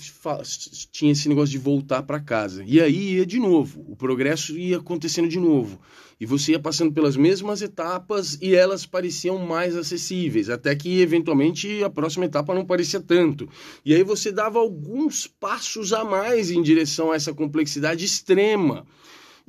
tinha esse negócio de voltar para casa. E aí ia de novo, o progresso ia acontecendo de novo. E você ia passando pelas mesmas etapas e elas pareciam mais acessíveis, até que eventualmente a próxima etapa não parecia tanto. E aí você dava alguns passos a mais em direção a essa complexidade extrema.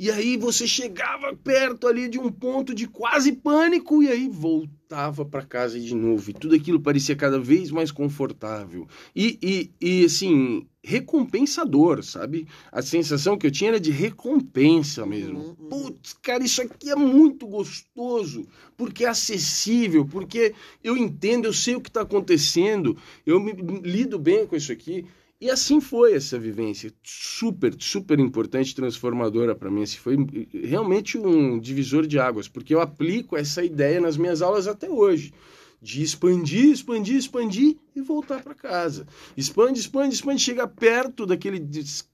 E aí você chegava perto ali de um ponto de quase pânico e aí voltava para casa de novo. E tudo aquilo parecia cada vez mais confortável. E, e, e assim, recompensador, sabe? A sensação que eu tinha era de recompensa mesmo. Uhum, uhum. Putz, cara, isso aqui é muito gostoso, porque é acessível, porque eu entendo, eu sei o que está acontecendo, eu me lido bem com isso aqui. E assim foi essa vivência, super, super importante, transformadora para mim. Assim, foi realmente um divisor de águas, porque eu aplico essa ideia nas minhas aulas até hoje, de expandir, expandir, expandir e voltar para casa. Expande, expande, expande, chega perto daquele des-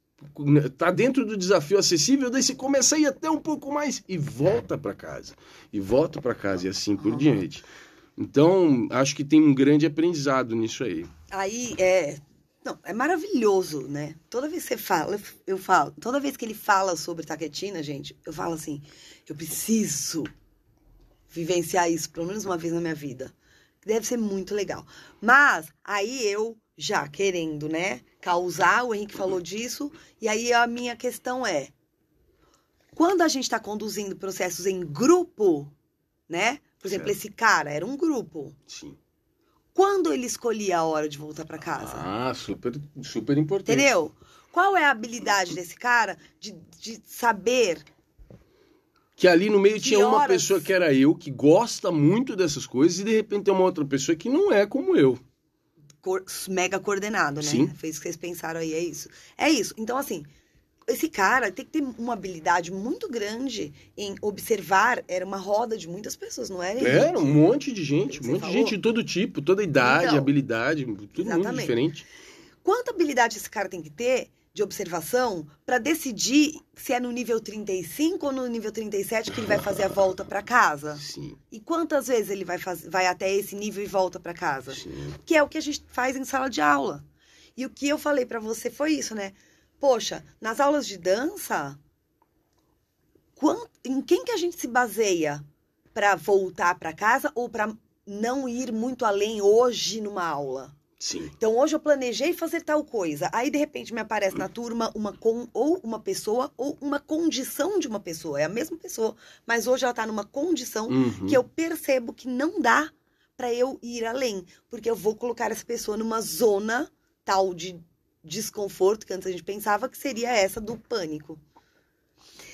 tá dentro do desafio acessível, daí você começa a ir até um pouco mais e volta para casa. E volta para casa e assim por diante. Então, acho que tem um grande aprendizado nisso aí. Aí, é, não, é maravilhoso, né? Toda vez que você fala, eu falo, toda vez que ele fala sobre taquetina, gente, eu falo assim, eu preciso vivenciar isso pelo menos uma vez na minha vida. Deve ser muito legal. Mas aí eu já querendo, né, causar, o Henrique falou disso, e aí a minha questão é: quando a gente está conduzindo processos em grupo, né? Por exemplo, certo. esse cara era um grupo. Sim. Quando ele escolhia a hora de voltar para casa? Ah, super, super importante. Entendeu? Qual é a habilidade desse cara de, de saber que ali no meio tinha uma pessoa que era eu, que gosta muito dessas coisas, e de repente tem uma outra pessoa que não é como eu. Cor mega coordenado, né? Sim. Foi isso que vocês pensaram aí, é isso. É isso. Então, assim, esse cara tem que ter uma habilidade muito grande em observar. Era uma roda de muitas pessoas, não era? Era um monte de gente, um monte falou. de gente de todo tipo, toda idade, então, habilidade, tudo exatamente. muito diferente. Quanta habilidade esse cara tem que ter de observação para decidir se é no nível 35 ou no nível 37 que ele vai fazer a volta para casa? Sim. E quantas vezes ele vai, faz, vai até esse nível e volta para casa? Sim. Que é o que a gente faz em sala de aula. E o que eu falei para você foi isso, né? Poxa, nas aulas de dança, quant, em quem que a gente se baseia para voltar para casa ou para não ir muito além hoje numa aula? Sim. Então hoje eu planejei fazer tal coisa. Aí de repente me aparece na turma uma com ou uma pessoa ou uma condição de uma pessoa. É a mesma pessoa, mas hoje ela está numa condição uhum. que eu percebo que não dá para eu ir além, porque eu vou colocar essa pessoa numa zona tal de desconforto que antes a gente pensava que seria essa do pânico.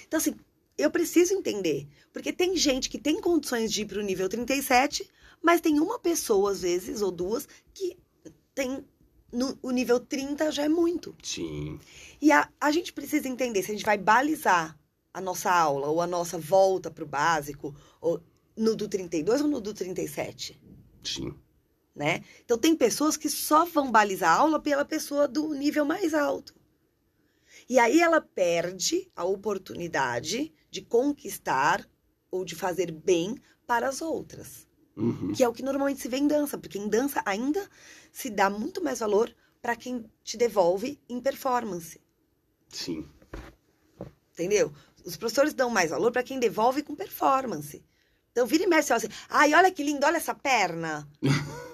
Então, assim, eu preciso entender. Porque tem gente que tem condições de ir para o nível 37, mas tem uma pessoa, às vezes, ou duas, que tem. No, o nível 30 já é muito. Sim. E a, a gente precisa entender se a gente vai balizar a nossa aula ou a nossa volta para o básico ou no do 32 ou no do 37. Sim né? Então tem pessoas que só vão balizar a aula pela pessoa do nível mais alto. E aí ela perde a oportunidade de conquistar ou de fazer bem para as outras. Uhum. Que é o que normalmente se vê em dança, porque em dança ainda se dá muito mais valor para quem te devolve em performance. Sim. Entendeu? Os professores dão mais valor para quem devolve com performance. Então, vira e mexe assim, ai, olha que lindo, olha essa perna.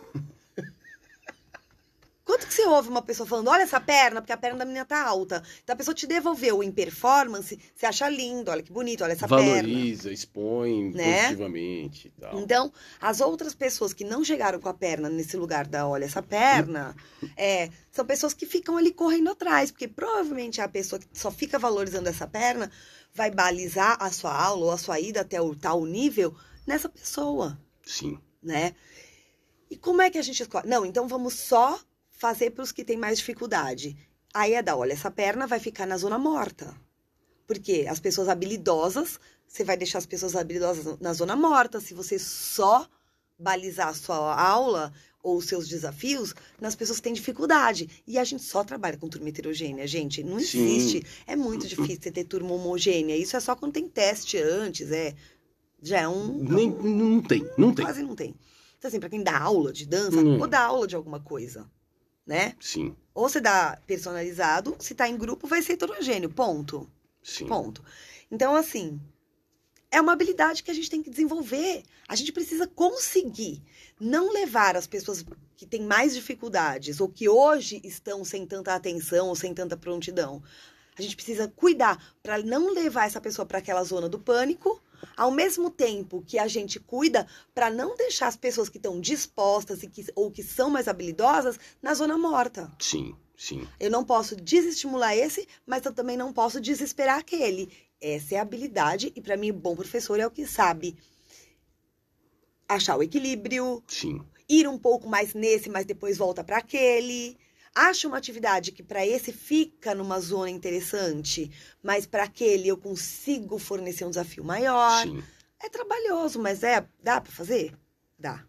Quanto que você ouve uma pessoa falando, olha essa perna, porque a perna da menina tá alta. Então a pessoa te devolveu em performance, você acha lindo, olha que bonito, olha essa Valoriza, perna. Valoriza, expõe né? positivamente e tal. Então, as outras pessoas que não chegaram com a perna nesse lugar da olha essa perna, é, são pessoas que ficam ali correndo atrás, porque provavelmente a pessoa que só fica valorizando essa perna vai balizar a sua aula ou a sua ida até o tal nível nessa pessoa. Sim. Né? E como é que a gente escolhe? Não, então vamos só fazer para os que têm mais dificuldade. Aí é da, olha, essa perna vai ficar na zona morta. Porque as pessoas habilidosas, você vai deixar as pessoas habilidosas na zona morta. Se você só balizar a sua aula ou os seus desafios nas pessoas que têm dificuldade. E a gente só trabalha com turma heterogênea, gente. Não existe. Sim. É muito difícil você ter turma homogênea. Isso é só quando tem teste antes, é. Já é um. Nem, não tem, não tem. Quase não tem. Então, assim, pra quem dá aula de dança, hum. ou dá aula de alguma coisa né? Sim. Ou você dá personalizado, se tá em grupo, vai ser heterogêneo, ponto. Sim. Ponto. Então, assim, é uma habilidade que a gente tem que desenvolver. A gente precisa conseguir não levar as pessoas que têm mais dificuldades ou que hoje estão sem tanta atenção ou sem tanta prontidão. A gente precisa cuidar para não levar essa pessoa para aquela zona do pânico ao mesmo tempo que a gente cuida para não deixar as pessoas que estão dispostas e que, ou que são mais habilidosas na zona morta. Sim, sim. Eu não posso desestimular esse, mas eu também não posso desesperar aquele. Essa é a habilidade e para mim, bom professor é o que sabe achar o equilíbrio. Sim. Ir um pouco mais nesse, mas depois volta para aquele acha uma atividade que para esse fica numa zona interessante, mas para aquele eu consigo fornecer um desafio maior. Sim. É trabalhoso, mas é dá para fazer? Dá.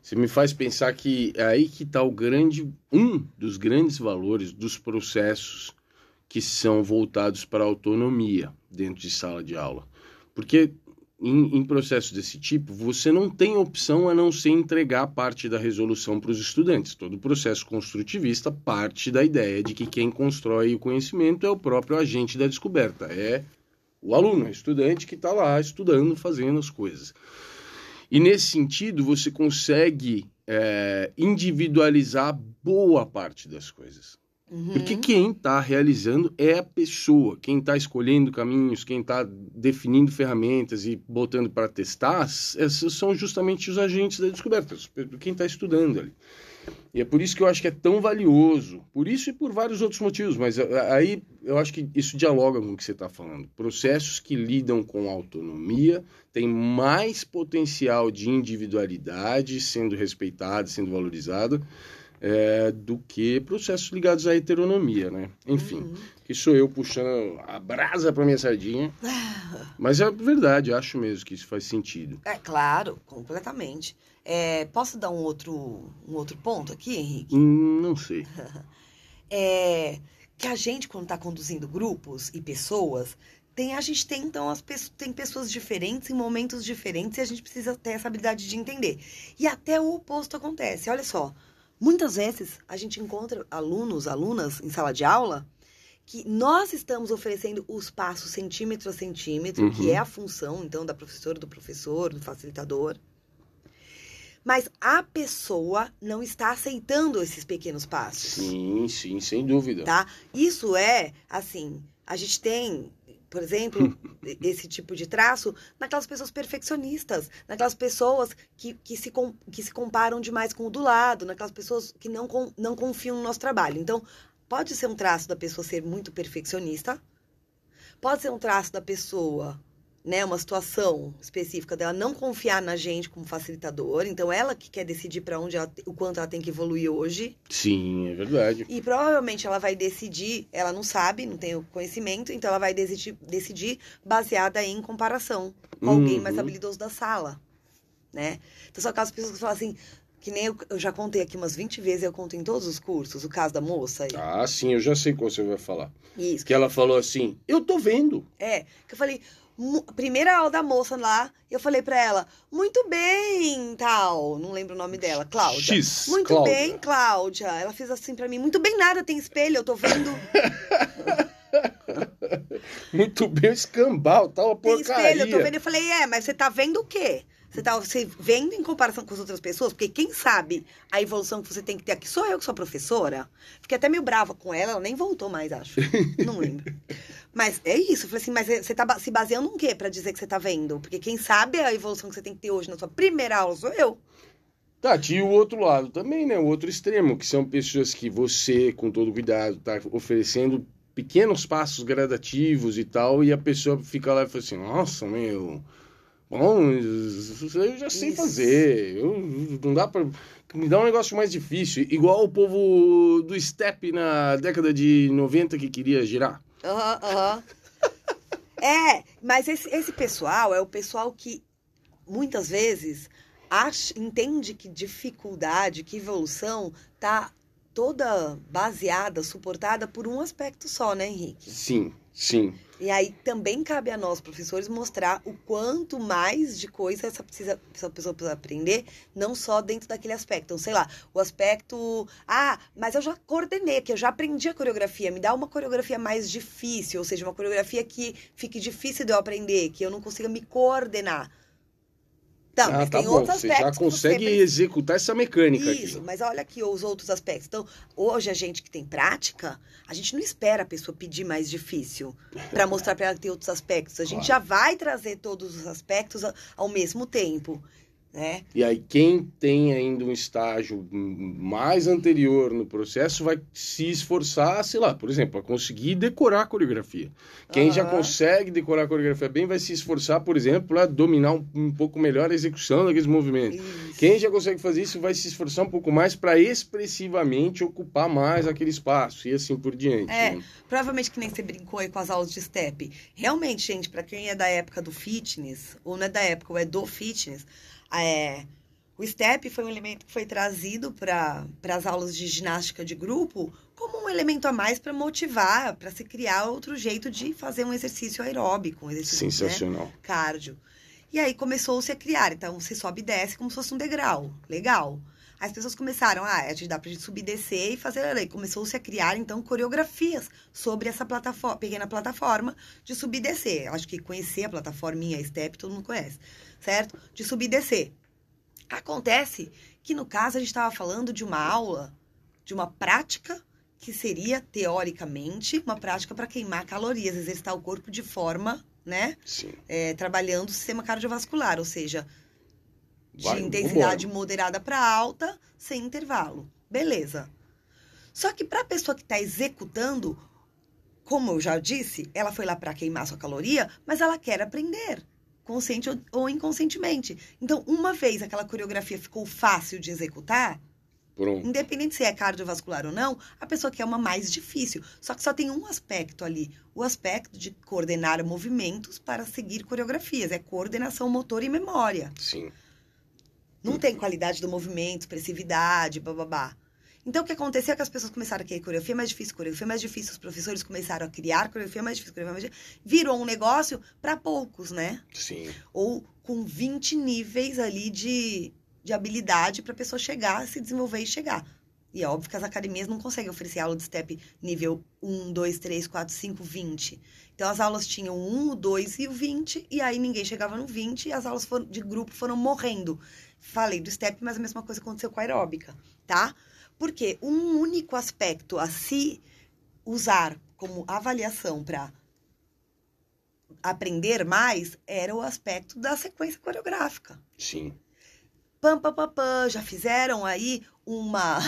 Você me faz pensar que é aí que está o grande um dos grandes valores dos processos que são voltados para a autonomia dentro de sala de aula. Porque em, em processos desse tipo, você não tem opção a não ser entregar parte da resolução para os estudantes. Todo processo construtivista parte da ideia de que quem constrói o conhecimento é o próprio agente da descoberta, é o aluno, o estudante que está lá estudando, fazendo as coisas. E nesse sentido, você consegue é, individualizar boa parte das coisas. Uhum. Porque quem está realizando é a pessoa, quem está escolhendo caminhos, quem está definindo ferramentas e botando para testar, esses são justamente os agentes da descoberta, quem está estudando ali. E é por isso que eu acho que é tão valioso, por isso e por vários outros motivos, mas aí eu acho que isso dialoga com o que você está falando. Processos que lidam com autonomia têm mais potencial de individualidade sendo respeitado, sendo valorizado é, do que processos ligados à heteronomia, né? Enfim, uhum. que sou eu puxando a brasa para minha sardinha. Mas é verdade, acho mesmo que isso faz sentido. É claro, completamente. É, posso dar um outro, um outro ponto aqui, Henrique? Hum, não sei. é, que a gente, quando está conduzindo grupos e pessoas, tem, a gente tem, então, as pessoas, tem pessoas diferentes em momentos diferentes e a gente precisa ter essa habilidade de entender. E até o oposto acontece. Olha só, Muitas vezes a gente encontra alunos, alunas em sala de aula que nós estamos oferecendo os passos centímetro a centímetro, uhum. que é a função, então, da professora, do professor, do facilitador. Mas a pessoa não está aceitando esses pequenos passos. Sim, sim, sem dúvida. Tá? Isso é, assim, a gente tem por exemplo, esse tipo de traço naquelas pessoas perfeccionistas, naquelas pessoas que, que, se, que se comparam demais com o do lado, naquelas pessoas que não, não confiam no nosso trabalho. Então, pode ser um traço da pessoa ser muito perfeccionista, pode ser um traço da pessoa né, uma situação específica dela não confiar na gente como facilitador, então ela que quer decidir para onde ela, o quanto ela tem que evoluir hoje. Sim, é verdade. E provavelmente ela vai decidir, ela não sabe, não tem o conhecimento, então ela vai decidir, decidir baseada em comparação com uhum. alguém mais habilidoso da sala, né? Então são aquelas pessoas que falam assim, que nem eu, eu, já contei aqui umas 20 vezes, eu conto em todos os cursos, o caso da moça. Aí. Ah, sim, eu já sei qual você vai falar. Isso. Que ela falou assim, eu tô vendo. É, que eu falei, primeira aula da moça lá, eu falei para ela, muito bem, tal, não lembro o nome dela, Cláudia. X, muito Cláudia. bem, Cláudia. Ela fez assim para mim, muito bem nada, tem espelho, eu tô vendo. muito bem, escambau, tal, uma porcaria. Tem espelho, eu tô vendo. Eu falei, é, mas você tá vendo o quê? Você tá você vendo em comparação com as outras pessoas? Porque quem sabe a evolução que você tem que ter aqui sou eu que sou professora. Fiquei até meio brava com ela, ela nem voltou mais, acho. Não lembro. Mas é isso, eu falei assim, mas é, você tá se baseando em quê para dizer que você tá vendo? Porque quem sabe a evolução que você tem que ter hoje na sua primeira aula sou eu. Tá, tinha o outro lado também, né? O outro extremo, que são pessoas que você, com todo cuidado, tá oferecendo pequenos passos gradativos e tal, e a pessoa fica lá e fala assim, nossa, meu Bom, eu já sei Isso. fazer. Eu, não dá para me dá um negócio mais difícil, igual o povo do step na década de 90 que queria girar. Aham, uhum, aham. Uhum. é, mas esse, esse pessoal é o pessoal que muitas vezes acha, entende que dificuldade, que evolução tá toda baseada, suportada por um aspecto só, né, Henrique? Sim, sim. E aí também cabe a nós, professores, mostrar o quanto mais de coisa essa, precisa, essa pessoa precisa aprender, não só dentro daquele aspecto. Então, sei lá, o aspecto. Ah, mas eu já coordenei, que eu já aprendi a coreografia. Me dá uma coreografia mais difícil, ou seja, uma coreografia que fique difícil de eu aprender, que eu não consiga me coordenar. Não, ah, mas tá tem bom. outros aspectos. Você já consegue você... executar essa mecânica Isso, aqui. mas olha aqui os outros aspectos. Então, hoje a gente que tem prática, a gente não espera a pessoa pedir mais difícil para mostrar para ela que tem outros aspectos. A gente claro. já vai trazer todos os aspectos ao mesmo tempo. Né? E aí, quem tem ainda um estágio mais anterior no processo vai se esforçar, sei lá, por exemplo, a conseguir decorar a coreografia. Quem uhum. já consegue decorar a coreografia bem vai se esforçar, por exemplo, para dominar um, um, pouco melhor a execução daqueles movimentos. Isso. Quem já consegue fazer isso vai se esforçar um pouco mais para expressivamente ocupar mais aquele espaço e assim por diante. É, né? provavelmente que nem você brincou aí com as aulas de step. Realmente, gente, para quem é da época do fitness, ou não é da época, ou é do fitness é, o STEP foi um elemento que foi trazido para as aulas de ginástica de grupo como um, elemento a mais para motivar, para se criar outro jeito de fazer um exercício aeróbico, um exercício né, Sensacional. cardio. E aí começou-se a criar. Então, você sobe e desce como se fosse um degrau. Legal. As pessoas começaram, ah, a gente dá pra gente subir, descer e fazer ali. Começou-se a criar, então, coreografias sobre essa plataforma, pequena plataforma de subir e descer. Acho que conhecer a plataforminha Step todo mundo conhece, certo? De subir e descer. Acontece que, no caso, a gente estava falando de uma aula, de uma prática que seria, teoricamente, uma prática para queimar calorias, exercitar o corpo de forma, né? Sim. é, trabalhando o sistema cardiovascular, ou seja, de Vai, intensidade vambora. moderada para alta, sem intervalo. Beleza. Só que para a pessoa que está executando, como eu já disse, ela foi lá para queimar sua caloria, mas ela quer aprender, consciente ou- inconscientemente. Então, uma vez aquela coreografia ficou fácil de executar, Pronto. Independente se é cardiovascular ou não, a pessoa quer uma mais difícil. Só que só tem um aspecto ali: o aspecto de coordenar movimentos para seguir coreografias. É coordenação motor e memória. Sim. Não tem qualidade do movimento, expressividade, bababá. Então, o que aconteceu é que as pessoas começaram a querer coreografia mais difícil, coreografia mais difícil. Os professores começaram a criar coreografia mais difícil, coreografia mais difícil. Virou um negócio para poucos, né? Sim. ou com 20 níveis ali de, de habilidade para a pessoa chegar, se desenvolver e chegar. E é óbvio que as academias não conseguem oferecer aula de step nível 1, 2, 3, 4, 5, 20. Então as aulas tinham o 1, o 2 e o 20, e aí ninguém chegava no 20 e as aulas foram- de grupo foram morrendo. Falei do step, mas a mesma coisa aconteceu com a aeróbica, tá? Porque um único aspecto a se usar como avaliação para aprender mais era o aspecto da sequência coreográfica. Sim. Pam, pam, pam, pam. Já fizeram aí uma,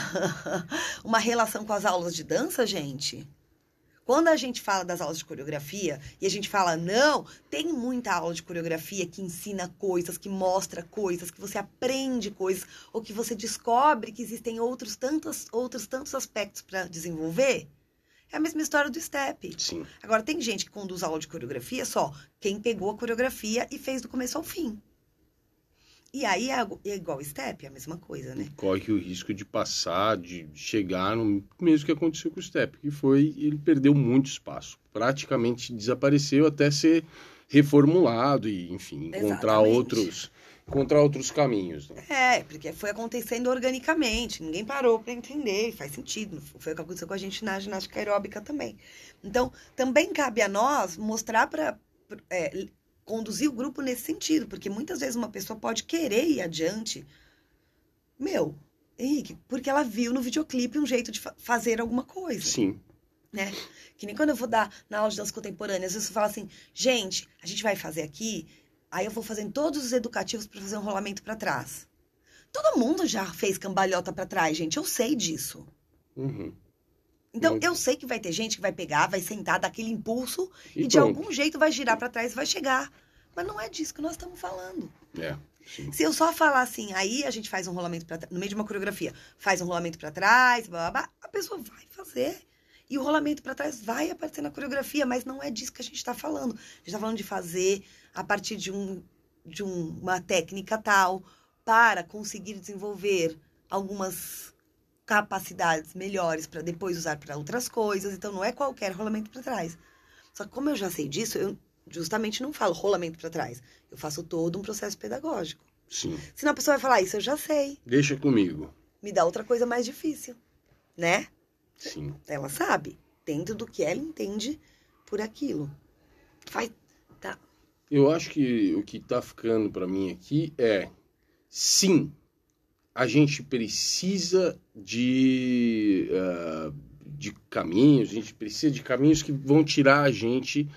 uma relação com as aulas de dança, gente? Quando a gente fala das aulas de coreografia e a gente fala, não, tem muita aula de coreografia que ensina coisas, que mostra coisas, que você aprende coisas, ou que você descobre que existem outros tantos, outros tantos aspectos para desenvolver, é a mesma história do step. Sim. Agora, tem gente que conduz aula de coreografia só quem pegou a coreografia e fez do começo ao fim. E aí é é igual step, é a mesma coisa, né? Corre o risco de passar, de chegar no mesmo que aconteceu com o Step, que foi ele perdeu muito espaço. Praticamente desapareceu até ser reformulado e, enfim, encontrar Exatamente. outros encontrar outros caminhos. Né? É, porque foi acontecendo organicamente, ninguém parou para entender, faz sentido. Foi o que aconteceu com a gente na ginástica aeróbica também. Então, também cabe a nós mostrar para conduzir o grupo nesse sentido, porque muitas vezes uma pessoa pode querer ir adiante. Meu, Henrique, porque ela viu no videoclipe um jeito de fa- fazer alguma coisa. Sim. né? Que nem quando eu vou dar na aula de dança contemporânea, às vezes eu falo assim, gente, a gente vai fazer aqui, aí eu vou fazendo todos os educativos para fazer um rolamento para trás. Todo mundo já fez cambalhota para trás, gente, eu sei disso. Uhum. Então, Muito. eu sei que vai ter gente que vai pegar, vai sentar, dar aquele impulso e, E de algum jeito vai girar para trás e vai chegar. Mas não é disso que nós estamos falando. É. Sim. Se eu só falar assim, aí a gente faz um rolamento para no meio de uma coreografia, faz um rolamento para trás, blá, blá, blá, a pessoa vai fazer. E o rolamento para trás vai aparecer na coreografia, mas não é disso que a gente está falando. A gente está falando de fazer a partir de, um, de um- uma técnica tal para conseguir desenvolver algumas capacidades melhores para depois usar para outras coisas. Então não é qualquer rolamento para trás. Só que como eu já sei disso, eu justamente não falo rolamento para trás. Eu faço todo um processo pedagógico. Sim. Senão a pessoa vai falar, isso eu já sei. Deixa comigo. Me dá outra coisa mais difícil. Né? Sim. Ela sabe. Dentro do que ela entende por aquilo. Vai. Tá. Eu acho que o que tá ficando para mim aqui é sim, a gente precisa de, ah, de caminhos, a gente precisa de caminhos que vão tirar a gente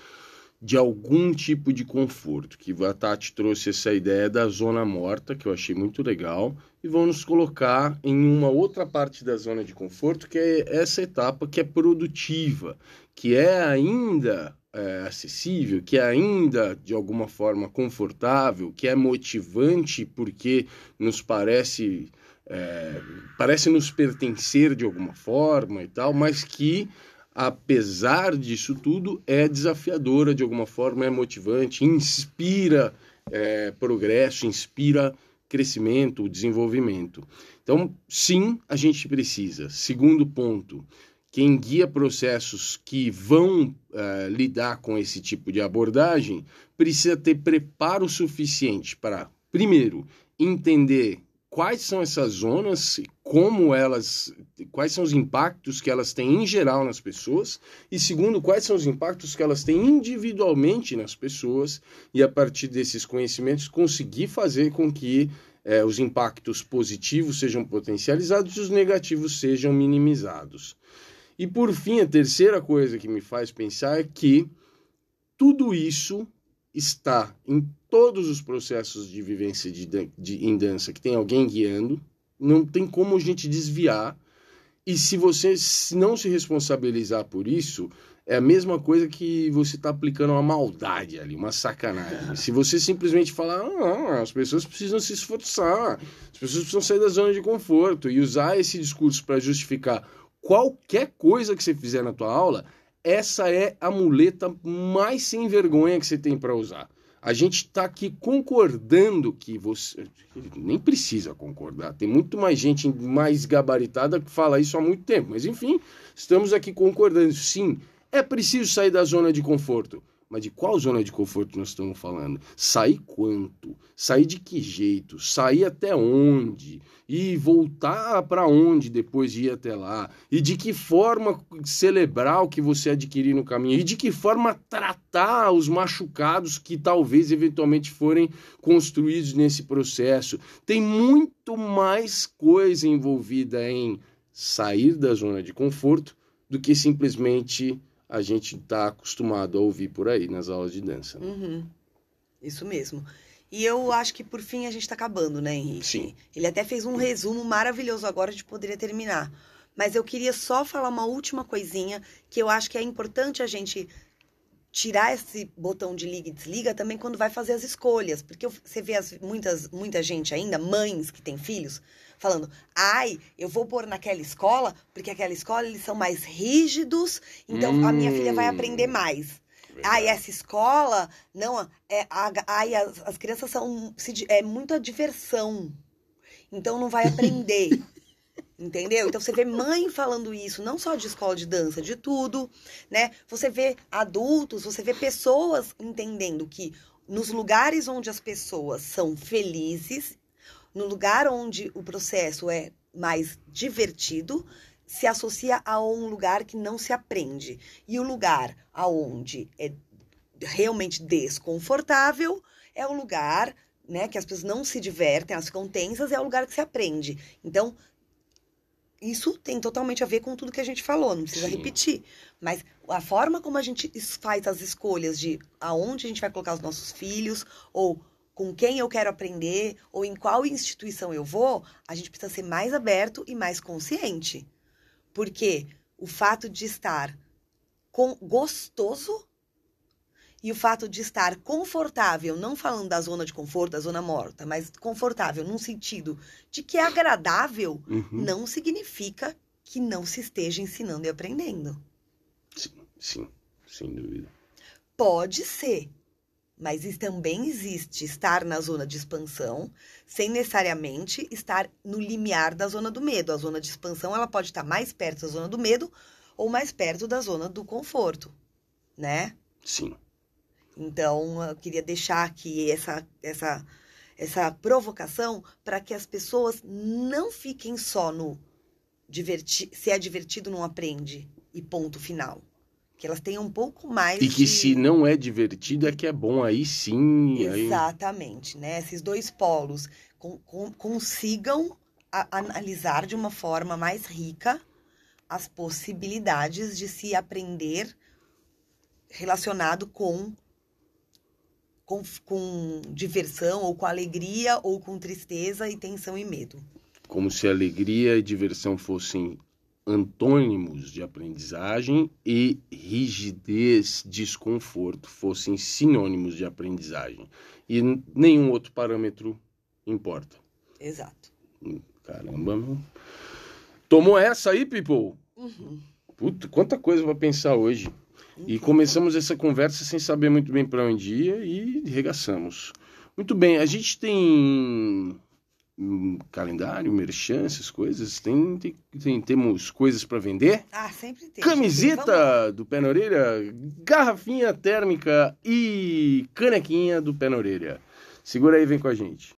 de algum tipo de conforto. Que a Tati trouxe essa ideia da zona morta, que eu achei muito legal, e vão nos colocar em uma outra parte da zona de conforto, que é essa etapa que é produtiva, que é ainda é, acessível, que é ainda de alguma forma confortável, que é motivante porque nos parece é, parece nos pertencer de alguma forma e tal, mas que apesar disso tudo é desafiadora de alguma forma, é motivante, inspira é, progresso, inspira crescimento, desenvolvimento. Então, sim, a gente precisa. Segundo ponto, quem guia processos que vão uh, lidar com esse tipo de abordagem precisa ter preparo suficiente para, primeiro, entender quais são essas zonas, como elas, quais são os impactos que elas têm em geral nas pessoas, e segundo, quais são os impactos que elas têm individualmente nas pessoas, e a partir desses conhecimentos conseguir fazer com que eh, os impactos positivos sejam potencializados e os negativos sejam minimizados. E por fim, a terceira coisa que me faz pensar é que tudo isso está em todos os processos de vivência de, de, em dança que tem alguém guiando, não tem como a gente desviar. E se você não se responsabilizar por isso, é a mesma coisa que você está aplicando uma maldade ali, uma sacanagem. Se você simplesmente falar, ah, as pessoas precisam se esforçar, as pessoas precisam sair da zona de conforto e usar esse discurso para justificar qualquer coisa que você fizer na tua aula, essa é a muleta mais sem vergonha que você tem para usar. A gente está aqui concordando que você. Nem precisa concordar, tem muito mais gente mais gabaritada que fala isso há muito tempo. Mas enfim, estamos aqui concordando. Sim, é preciso sair da zona de conforto. Mas de qual zona de conforto nós estamos falando? Sair quanto? Sair de que jeito? Sair até onde? E voltar para onde depois de ir até lá? E de que forma celebrar o que você adquirir no caminho? E de que forma tratar os machucados que talvez eventualmente forem construídos nesse processo? Tem muito mais coisa envolvida em sair da zona de conforto do que simplesmente a gente está acostumado a ouvir por aí nas aulas de dança. Né? Uhum. Isso mesmo. E eu acho que por fim a gente está acabando, né, Henrique? Sim. Ele até fez um resumo maravilhoso agora, a gente poderia terminar. Mas eu queria só falar uma última coisinha que eu acho que é importante a gente tirar esse botão de liga e desliga também quando vai fazer as escolhas. Porque você vê as, muitas, muita gente ainda, mães que têm filhos, falando: ai, eu vou pôr naquela escola, porque aquela escola eles são mais rígidos, então hum. a minha filha vai aprender hum. mais. Ai, essa escola, não, é, a, ai, as, as crianças são, é muita diversão, então não vai aprender. Entendeu? Então você vê mãe falando isso, não só de escola de dança, de tudo, né? Você vê adultos, você vê pessoas entendendo que nos lugares onde as pessoas são felizes no lugar onde o processo é mais divertido, se associa a um lugar que não se aprende. E o lugar aonde é realmente desconfortável é o lugar né, que as pessoas não se divertem, elas ficam tensas, é o lugar que se aprende. Então, isso tem totalmente a ver com tudo que a gente falou, não precisa Sim. repetir. Mas a forma como a gente faz as escolhas de aonde a gente vai colocar os nossos filhos, ou com quem eu quero aprender ou em qual instituição eu vou, a gente precisa ser mais aberto e mais consciente. Porque o fato de estar com gostoso e o fato de estar confortável, não falando da zona de conforto, da zona morta, mas confortável num sentido de que é agradável, uhum. não significa que não se esteja ensinando e aprendendo. Sim, sim, sem dúvida. Pode ser mas também existe estar na zona de expansão sem necessariamente estar no limiar da zona do medo. A zona de expansão ela pode estar mais perto da zona do medo ou mais perto da zona do conforto, né? Sim. Então, eu queria deixar aqui essa essa essa provocação para que as pessoas não fiquem só no divertir, se é divertido não aprende e ponto final que elas tenham um pouco mais. E que de... se não é divertido, é que é bom, aí sim. Exatamente, aí... né? Esses dois polos com, com, consigam a, analisar de uma forma mais rica as possibilidades de se aprender relacionado com, com, com diversão, ou com alegria, ou com tristeza e tensão e medo. Como se alegria e diversão fossem antônimos de aprendizagem e rigidez, desconforto fossem sinônimos de aprendizagem. E nenhum outro parâmetro importa. Exato. Caramba, meu. Tomou essa aí, people? Uhum. Puta, quanta coisa para pensar hoje. Uhum. E começamos essa conversa sem saber muito bem para onde ia e regaçamos. Muito bem, a gente tem calendário, merchan, essas coisas? Tem, tem, tem temos coisas para vender? Ah, sempre tem. Camiseta do Pé na Orelha, garrafinha térmica e canequinha do Pé na Orelha. Segura aí, vem com a gente.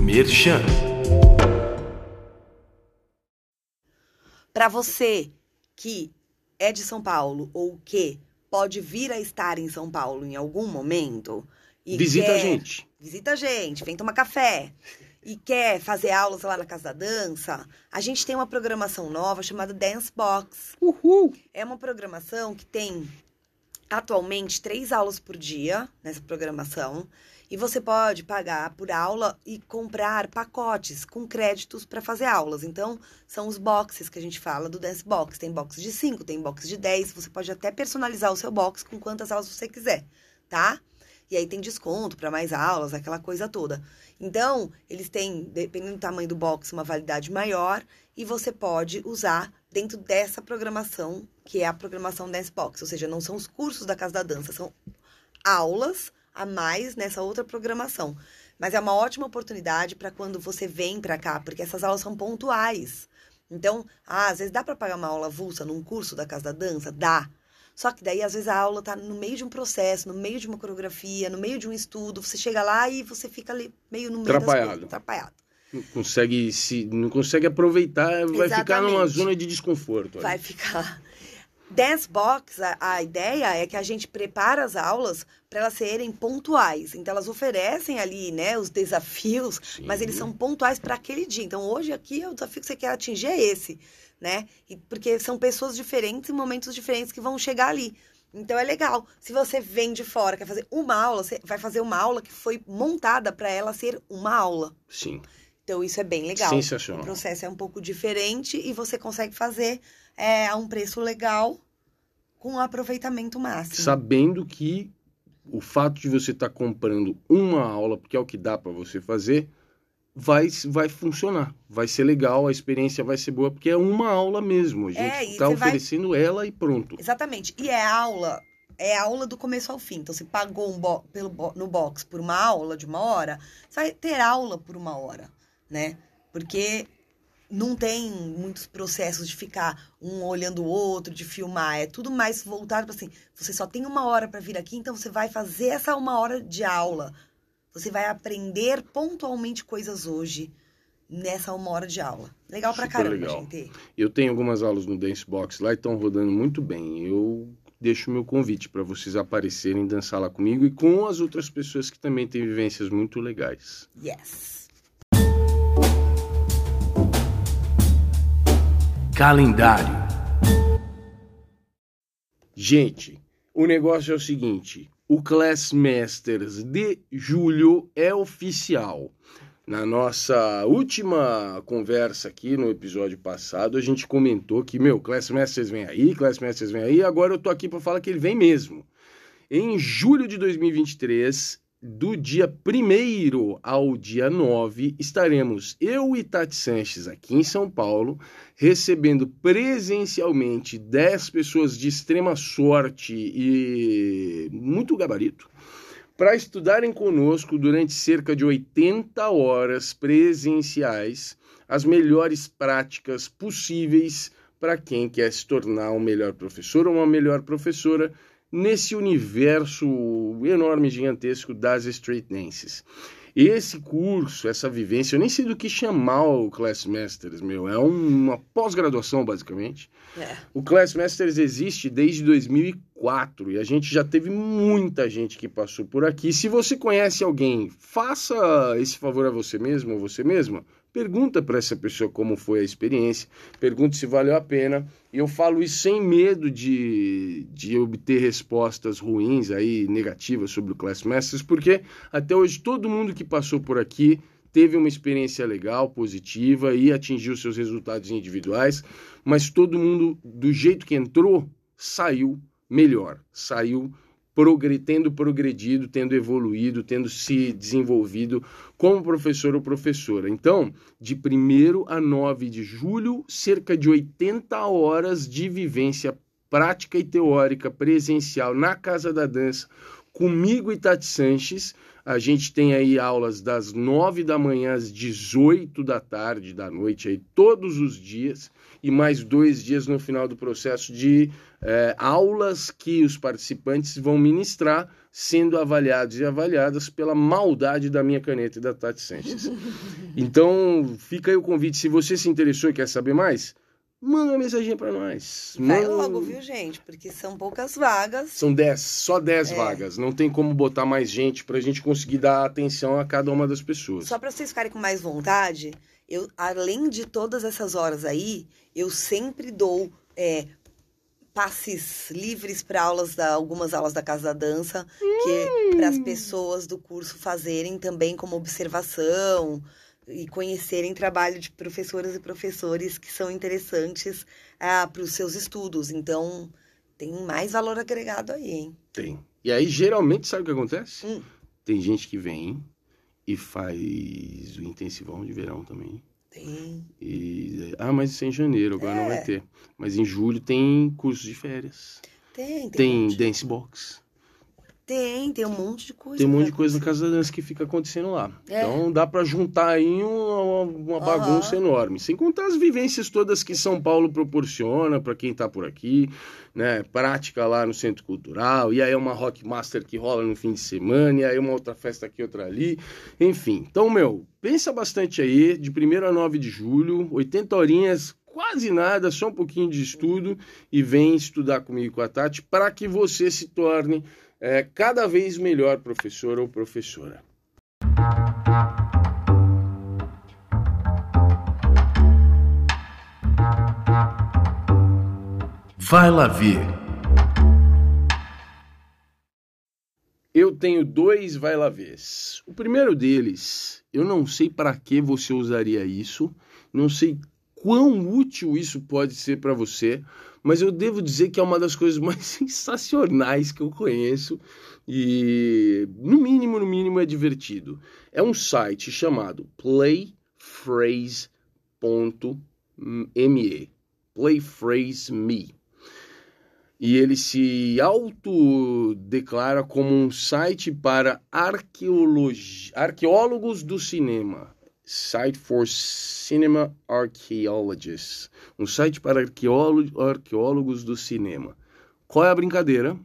Merchan. Para você que é de São Paulo ou que pode vir a estar em São Paulo em algum momento. visita quer, a gente. Visita a gente, vem tomar café. E quer fazer aulas lá na Casa da Dança, a gente tem uma programação nova chamada Dance Box. Uhul! É uma programação que tem atualmente três aulas por dia nessa programação. E você pode pagar por aula e comprar pacotes com créditos para fazer aulas. Então, são os boxes que a gente fala do Dance Box. Tem box de 5, tem box de 10. Você pode até personalizar o seu box com quantas aulas você quiser, tá? E aí tem desconto para mais aulas, aquela coisa toda. Então, eles têm, dependendo do tamanho do box, uma validade maior e você pode usar dentro dessa programação, que é a programação Dance Box. Ou seja, não são os cursos da Casa da Dança, são aulas a mais nessa outra programação. Mas é uma ótima oportunidade para quando você vem para cá, porque essas aulas são pontuais. Então, ah, às vezes dá para pagar uma aula avulsa num curso da Casa da Dança? Dá. Só que daí, às vezes, a aula está no meio de um processo, no meio de uma coreografia, no meio de um estudo. Você chega lá e você fica ali meio no meio atrapalhado. das coisas, atrapalhado. Não consegue, se, não consegue aproveitar, Exatamente. vai ficar numa zona de desconforto. Vai ficar. Dance Box, a, a, ideia é que a gente prepara as aulas para elas serem pontuais. Então, elas oferecem ali, né, os desafios, Sim. mas eles são pontuais para aquele dia. Então, hoje aqui, o desafio que você quer atingir é esse, né? E, porque são pessoas diferentes em momentos diferentes que vão chegar ali. Então, é legal. Se você vem de fora, quer fazer uma aula, você vai fazer uma aula que foi montada para ela ser uma aula. Sim. Então, isso é bem legal. Sensacional. O processo é um pouco diferente e você consegue fazer é, a um preço legal com um aproveitamento máximo. Sabendo que o fato de você estar tá comprando uma aula, porque é o que dá para você fazer, vai, vai funcionar. Vai ser legal, a experiência vai ser boa, porque é uma aula mesmo. A gente está é, oferecendo vai... ela e pronto. Exatamente. E é aula é aula do começo ao fim. Então, você pagou um bo pelo bo no box por uma aula de uma hora, você vai ter aula por uma hora, né? Porque não tem muitos processos de ficar um olhando o outro, de filmar. É tudo mais voltado para assim, você só tem uma hora para vir aqui, então você vai fazer essa uma hora de aula. Você vai aprender pontualmente coisas hoje nessa uma hora de aula. Legal pra Super caramba, legal. gente. Eu tenho algumas aulas no Dance Box lá e estão rodando muito bem. Eu deixo o meu convite para vocês aparecerem dançar lá comigo e com as outras pessoas que também têm vivências muito legais. Yes. Calendário. Gente, o negócio é o seguinte: o Class Masters de julho é oficial. Na nossa última conversa aqui no episódio passado, a gente comentou que, meu, Class Masters vem aí, Class Masters vem aí, agora eu tô aqui para falar que ele vem mesmo. Em julho de 2023, do dia 1 ao dia 9, estaremos eu e Tati Sanches aqui em São Paulo, recebendo presencialmente 10 pessoas de extrema sorte e muito gabarito para estudarem conosco durante cerca de 80 horas presenciais as melhores práticas possíveis para quem quer se tornar um melhor professor ou uma melhor professora nesse universo enorme, gigantesco das Street Dances. Esse curso, essa vivência, eu nem sei do que chamar o Class Masters, meu. É uma pós-graduação, basicamente. É. O Class Masters existe desde 2004 e a gente já teve muita gente que passou por aqui. Se você conhece alguém, faça esse favor a você mesmo ou você mesma. Pergunta para essa pessoa como foi a experiência, pergunta se valeu a pena. E eu falo isso sem medo de, de obter respostas ruins, aí negativas sobre o Class Masters, porque até hoje todo mundo que passou por aqui teve uma experiência legal, positiva e atingiu seus resultados individuais, mas todo mundo, do jeito que entrou, saiu melhor, saiu progre, tendo progredido, tendo evoluído, tendo se desenvolvido como professor ou professora. Então, de 1 a 9 de julho, cerca de 80 horas de vivência prática e teórica presencial na Casa da Dança, comigo e Tati Sanches. A gente tem aí aulas das 9 da manhã às 18 da tarde, da noite, aí, todos os dias, e mais dois dias no final do processo de é, aulas que os participantes vão ministrar, sendo avaliados e avaliadas pela maldade da minha caneta e da Tati Sanches. Então, fica aí o convite. Se você se interessou e quer saber mais, manda uma mensagem para nós. Vai Manda- logo, viu, gente? Porque são poucas vagas. São 10, só 10 É. vagas. Não tem como botar mais gente pra gente conseguir dar atenção a cada uma das pessoas. Só para vocês ficarem com mais vontade, eu, além de todas essas horas aí, eu sempre dou é, passes livres para aulas da algumas aulas da Casa da Dança, que para as pessoas do curso fazerem também como observação e conhecerem trabalho de professoras e professores que são interessantes para os seus estudos. Então, tem mais valor agregado aí, hein? Tem. E aí, geralmente, sabe o que acontece? Hum. Tem gente que vem e faz o intensivão de verão também. Tem. E, ah, mas isso é em janeiro, agora não vai É. ter. Mas em julho tem curso de férias. Tem, tem. Tem dance box. Tem, tem um monte de coisa. Tem um monte de coisa na casa da dança que fica acontecendo lá. É. Então dá pra juntar aí uma, uma bagunça enorme. Sem contar as vivências todas que São Paulo proporciona pra quem tá por aqui, né? Prática lá no Centro Cultural, e aí é uma Rock Master que rola no fim de semana, e aí uma outra festa aqui, outra ali. Enfim, então, meu, pensa bastante aí, de 1 a 9 de julho, 80 horinhas, quase nada, só um pouquinho de estudo, e vem estudar comigo com a Tati para que você se torne é, cada vez melhor professor ou professora. Vai lá ver. Eu tenho dois vai lá vês. O primeiro deles, eu não sei para que você usaria isso, não sei quão útil isso pode ser para você, mas eu devo dizer que é uma das coisas mais sensacionais que eu conheço e no mínimo, no mínimo é divertido. É um site chamado playphrase.me. Playphrase Me e ele se autodeclara como um site para arqueólogos do cinema. Site for Cinema Archaeologists. Um site para arqueólo... arqueólogos do cinema. Qual é a brincadeira?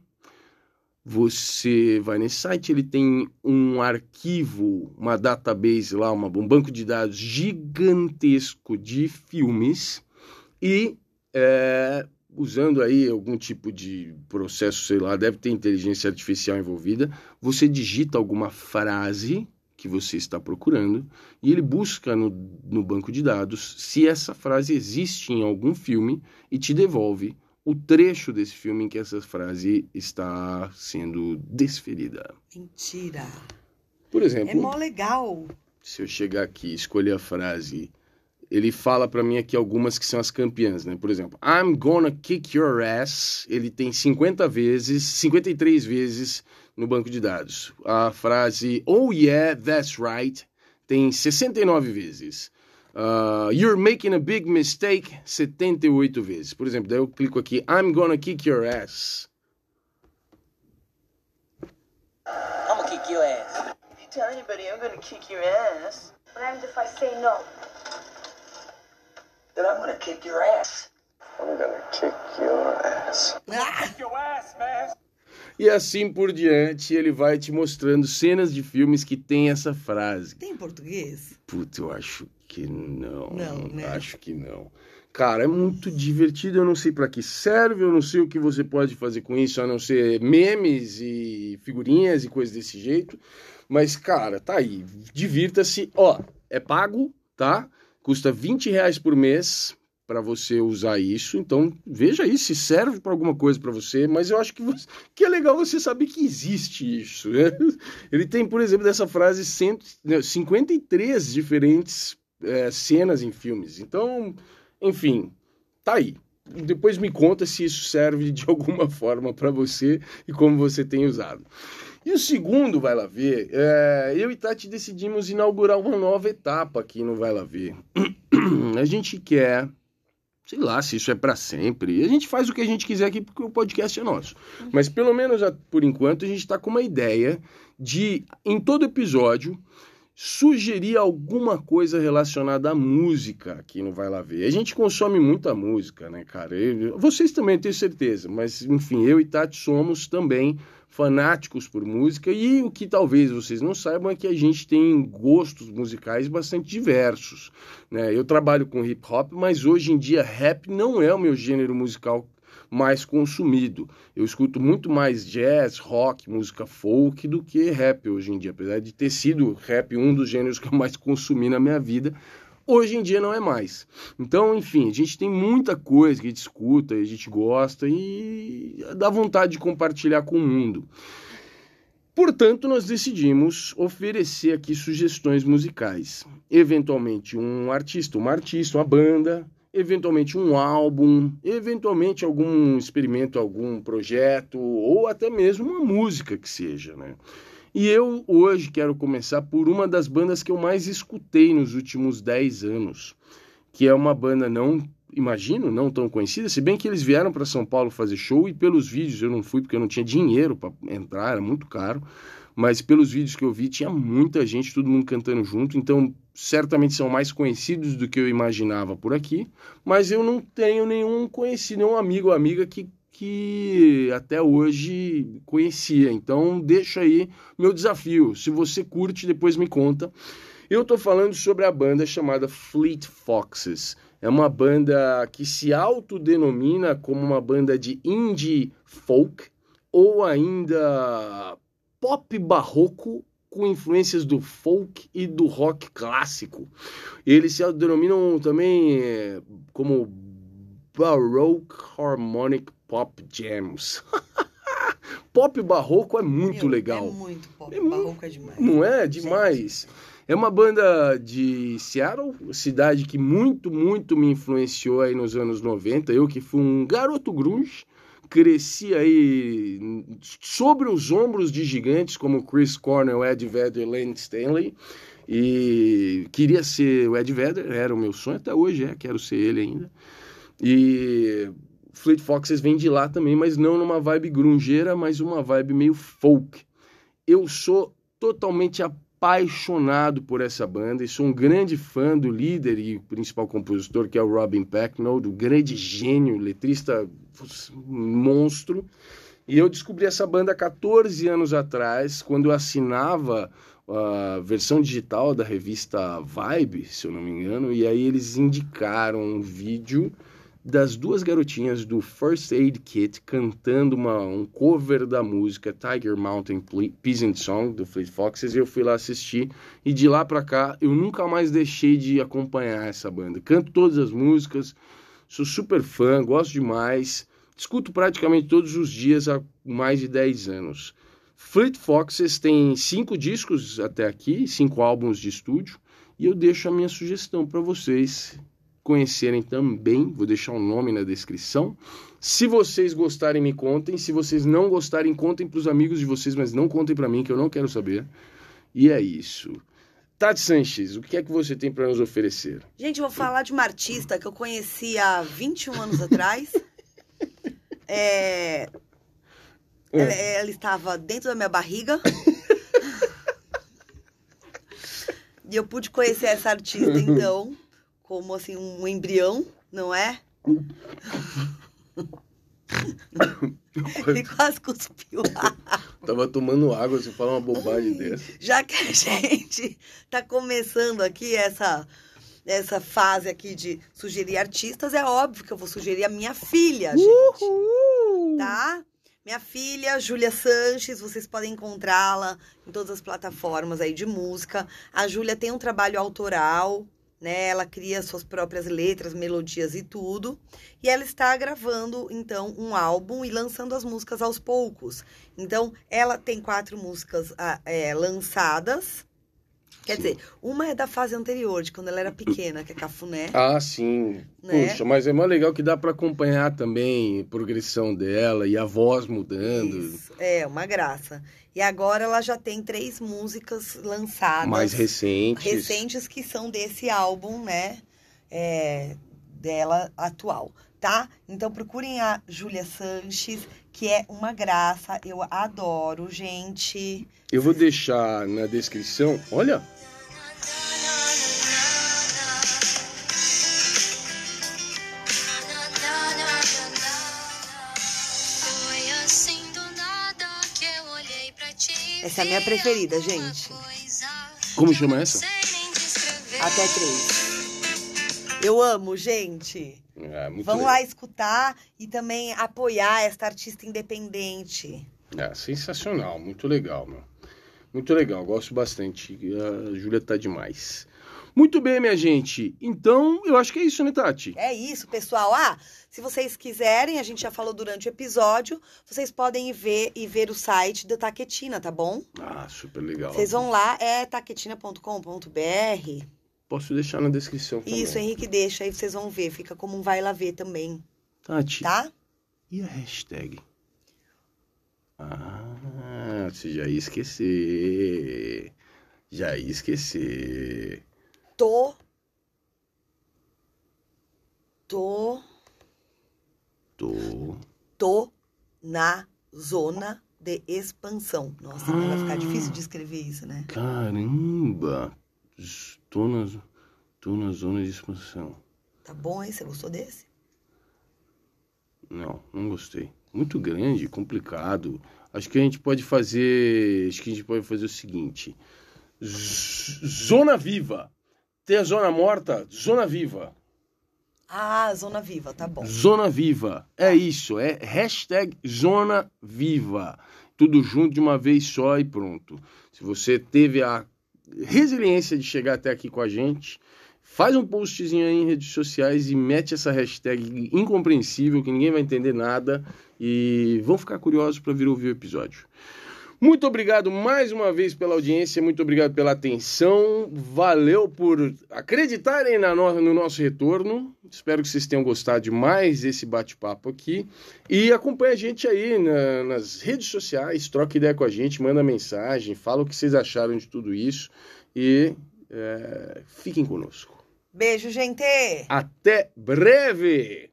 Você vai nesse site, ele tem um arquivo, uma database lá, uma, um banco de dados gigantesco de filmes e é, usando aí algum tipo de processo, sei lá, deve ter inteligência artificial envolvida, você digita alguma frase que você está procurando e ele busca no, no banco de dados se essa frase existe em algum filme e te devolve o trecho desse filme em que essa frase está sendo desferida. Mentira. Por É exemplo, mó legal. se eu chegar aqui e escolher a frase, ele fala para mim aqui algumas que são as campeãs, né? Por exemplo, I'm gonna kick your ass, ele tem 50 vezes, 53 vezes no banco de dados. A frase Oh yeah, that's right, tem 69 vezes. Uh, you're making a big mistake, 78 vezes. Por exemplo, daí eu clico aqui, I'm gonna kick your ass. I'm gonna kick your ass. If you tell anybody I'm gonna kick your ass, What happens if I say no? then I'm gonna kick your ass. I'm gonna kick your ass. Ah, E assim por diante, ele vai te mostrando cenas de filmes que tem essa frase. tem em português? Putz, eu acho que não. Não, né? Acho que não. Cara, é muito divertido, eu não sei pra que serve, eu não sei o que você pode fazer com isso, a não ser memes e figurinhas e coisas desse jeito. Mas, cara, tá aí, divirta-se. Ó, é pago, tá? Custa 20 reais por mês pra você usar isso. Então, veja aí se serve pra alguma coisa pra você. Mas eu acho que, você- que é legal você saber que existe isso. Né? Ele tem, por exemplo, dessa frase 100, né, 53 diferentes é, cenas em filmes. Então, enfim, tá aí. depois me conta se isso serve de alguma forma para você e como você tem usado. E o segundo, vai lá ver, é, eu e Tati decidimos inaugurar uma nova etapa aqui no Vai lá ver. A gente quer, sei lá se isso é para sempre, a gente faz o que a gente quiser aqui porque o podcast é nosso. Mas pelo menos por enquanto a gente está com uma ideia de, em todo episódio, sugerir alguma coisa relacionada à música aqui no Vai Lá Ver. A gente consome muita música, né, cara? Eu, vocês também, tenho certeza, mas enfim, eu e Tati somos também fanáticos por música e o que talvez vocês não saibam é que a gente tem gostos musicais bastante diversos. Né? Eu trabalho com hip hop, mas hoje em dia rap não é o meu gênero musical mais consumido. Eu escuto muito mais jazz, rock, música folk do que rap hoje em dia, apesar de ter sido rap um dos gêneros que eu mais consumi na minha vida. Hoje em dia não é mais. Então, enfim, a gente tem muita coisa que a gente escuta, a gente gosta e dá vontade de compartilhar com o mundo. Portanto, nós decidimos oferecer aqui sugestões musicais. Eventualmente, um artista, uma artista, uma banda, eventualmente um álbum, eventualmente algum experimento, algum projeto, ou até mesmo uma música que seja, né? E eu hoje quero começar por uma das bandas que eu mais escutei nos últimos 10 anos, que é uma banda não, imagino, não tão conhecida, se bem que eles vieram para São Paulo fazer show e pelos vídeos eu não fui porque eu não tinha dinheiro para entrar, era muito caro, mas pelos vídeos que eu vi tinha muita gente, todo mundo cantando junto, então certamente são mais conhecidos do que eu imaginava por aqui, mas eu não tenho nenhum conhecido, nenhum amigo ou amiga que que até hoje conhecia. Então, deixa aí meu desafio. Se você curte, depois me conta. Eu estou falando sobre a banda chamada Fleet Foxes. É uma banda que se autodenomina como uma banda de indie folk ou ainda pop barroco com influências do folk e do rock clássico. Eles se autodenominam também eh, como Baroque Harmonic Pop Jams. pop barroco é muito Meu, legal. É muito pop. É barroco é demais. Não é? Demais. É uma banda de Seattle, cidade que muito, muito me influenciou aí nos anos 90. Eu que fui um garoto grunge, cresci aí sobre os ombros de gigantes como Chris Cornell, Ed Vedder, Lane Stanley. E queria ser o Ed Vedder, era o meu sonho, até hoje é, quero ser ele ainda. E Fleet Foxes vem de lá também, mas não numa vibe grungeira, mas uma vibe meio folk. Eu sou totalmente apaixonado por essa banda e sou um grande fã do líder e principal compositor, que é o Robin Pecknold, do grande gênio, letrista monstro. E eu descobri essa banda 14 anos atrás, quando eu assinava a versão digital da revista Vibe, se eu não me engano, e aí eles indicaram um vídeo das duas garotinhas do First Aid Kit cantando uma, um cover da música Tiger Mountain Peasant Song do Fleet Foxes eu fui lá assistir e de lá para cá eu nunca mais deixei de acompanhar essa banda. Canto todas as músicas, sou super fã, gosto demais, escuto praticamente todos os dias há mais de 10 anos. Fleet Foxes tem cinco discos até aqui, cinco álbuns de estúdio e eu deixo a minha sugestão para vocês conhecerem também, vou deixar o um nome na descrição. Se vocês gostarem, me contem. Se vocês não gostarem, contem para os amigos de vocês, mas não contem para mim, que eu não quero saber. E é isso. Tati Sanches, o que é que você tem para nos oferecer? Gente, eu vou falar de uma artista que eu conheci há 21 anos atrás. é... Ela, ela estava dentro da minha barriga. e eu pude conhecer essa artista, então, como assim, um embrião, não é? Ele quase cuspiu. Tava tomando água, você fala uma bobagem dessa. Já que a gente tá começando aqui essa essa fase aqui de sugerir artistas, é óbvio que eu vou sugerir a minha filha, gente. Uhul. Tá? Minha filha, Júlia Sanches, vocês podem encontrá-la em todas as plataformas aí de música. A Júlia tem um trabalho autoral, né? Ela cria suas próprias letras, melodias e tudo. E ela está gravando, então, um álbum e lançando as músicas aos poucos. Então, ela tem quatro músicas é, lançadas. Quer Sim. dizer, uma é da fase anterior, de quando ela era pequena, que é Cafuné. Ah, sim. Né? Poxa, mas é mais legal que dá pra acompanhar também a progressão dela e a voz mudando. Isso, É, uma graça. E agora ela já tem três músicas lançadas. Mais recentes. recentes que são desse álbum, né? é, dela atual, tá? Então procurem a Júlia Sanches, que é uma graça. Eu adoro, gente. Eu vou deixar na descrição. Olha. Assim. Essa é a minha preferida, gente. Como chama essa? Até três. Eu amo, gente. É, muito Vão legal. lá escutar e também apoiar esta artista independente. É, sensacional, muito legal, meu. Muito legal, gosto bastante. A Júlia tá demais. Muito bem, minha gente. Então, eu acho que é isso, né, Tati? É isso, pessoal. Ah, se vocês quiserem, a gente já falou durante o episódio, vocês podem ir ver e ver o site da Taquetina, tá bom? Ah, super legal. Vocês vão lá, é taquetina.com.br. Posso deixar na descrição também. Isso, Henrique deixa, aí vocês vão ver. Fica como um vai lá ver também, Tati, tá? e a hashtag? Ah, você já ia esquecer. Já ia esquecer. Tô. Tô. Tô. Tô na zona de expansão. Nossa, vai ficar Ah. difícil de escrever isso, né? Caramba! Tô na, tô na zona de expansão. Tá bom, hein? Você gostou desse? Não, não gostei. Muito grande, complicado. Acho que a gente pode fazer. Acho que a gente pode fazer o seguinte: Z- Zona viva. Tem a zona morta, zona viva. Ah, zona viva, tá bom. Zona viva. É isso. É hashtag zona viva. Tudo junto de uma vez só e pronto. Se você teve a resiliência de chegar até aqui com a gente, faz um postzinho aí em redes sociais e mete essa hashtag incompreensível que ninguém vai entender nada e vão ficar curiosos para vir ouvir o episódio. Muito obrigado mais uma vez pela audiência, muito obrigado pela atenção, valeu por acreditarem na no, no nosso retorno. Espero que vocês tenham gostado de mais esse bate-papo aqui. E acompanhe a gente aí na- nas redes sociais, troca ideia com a gente, manda mensagem, fala o que vocês acharam de tudo isso e é, fiquem conosco. Beijo, gente! Até breve!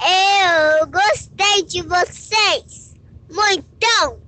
Eu gostei de vocês. muito.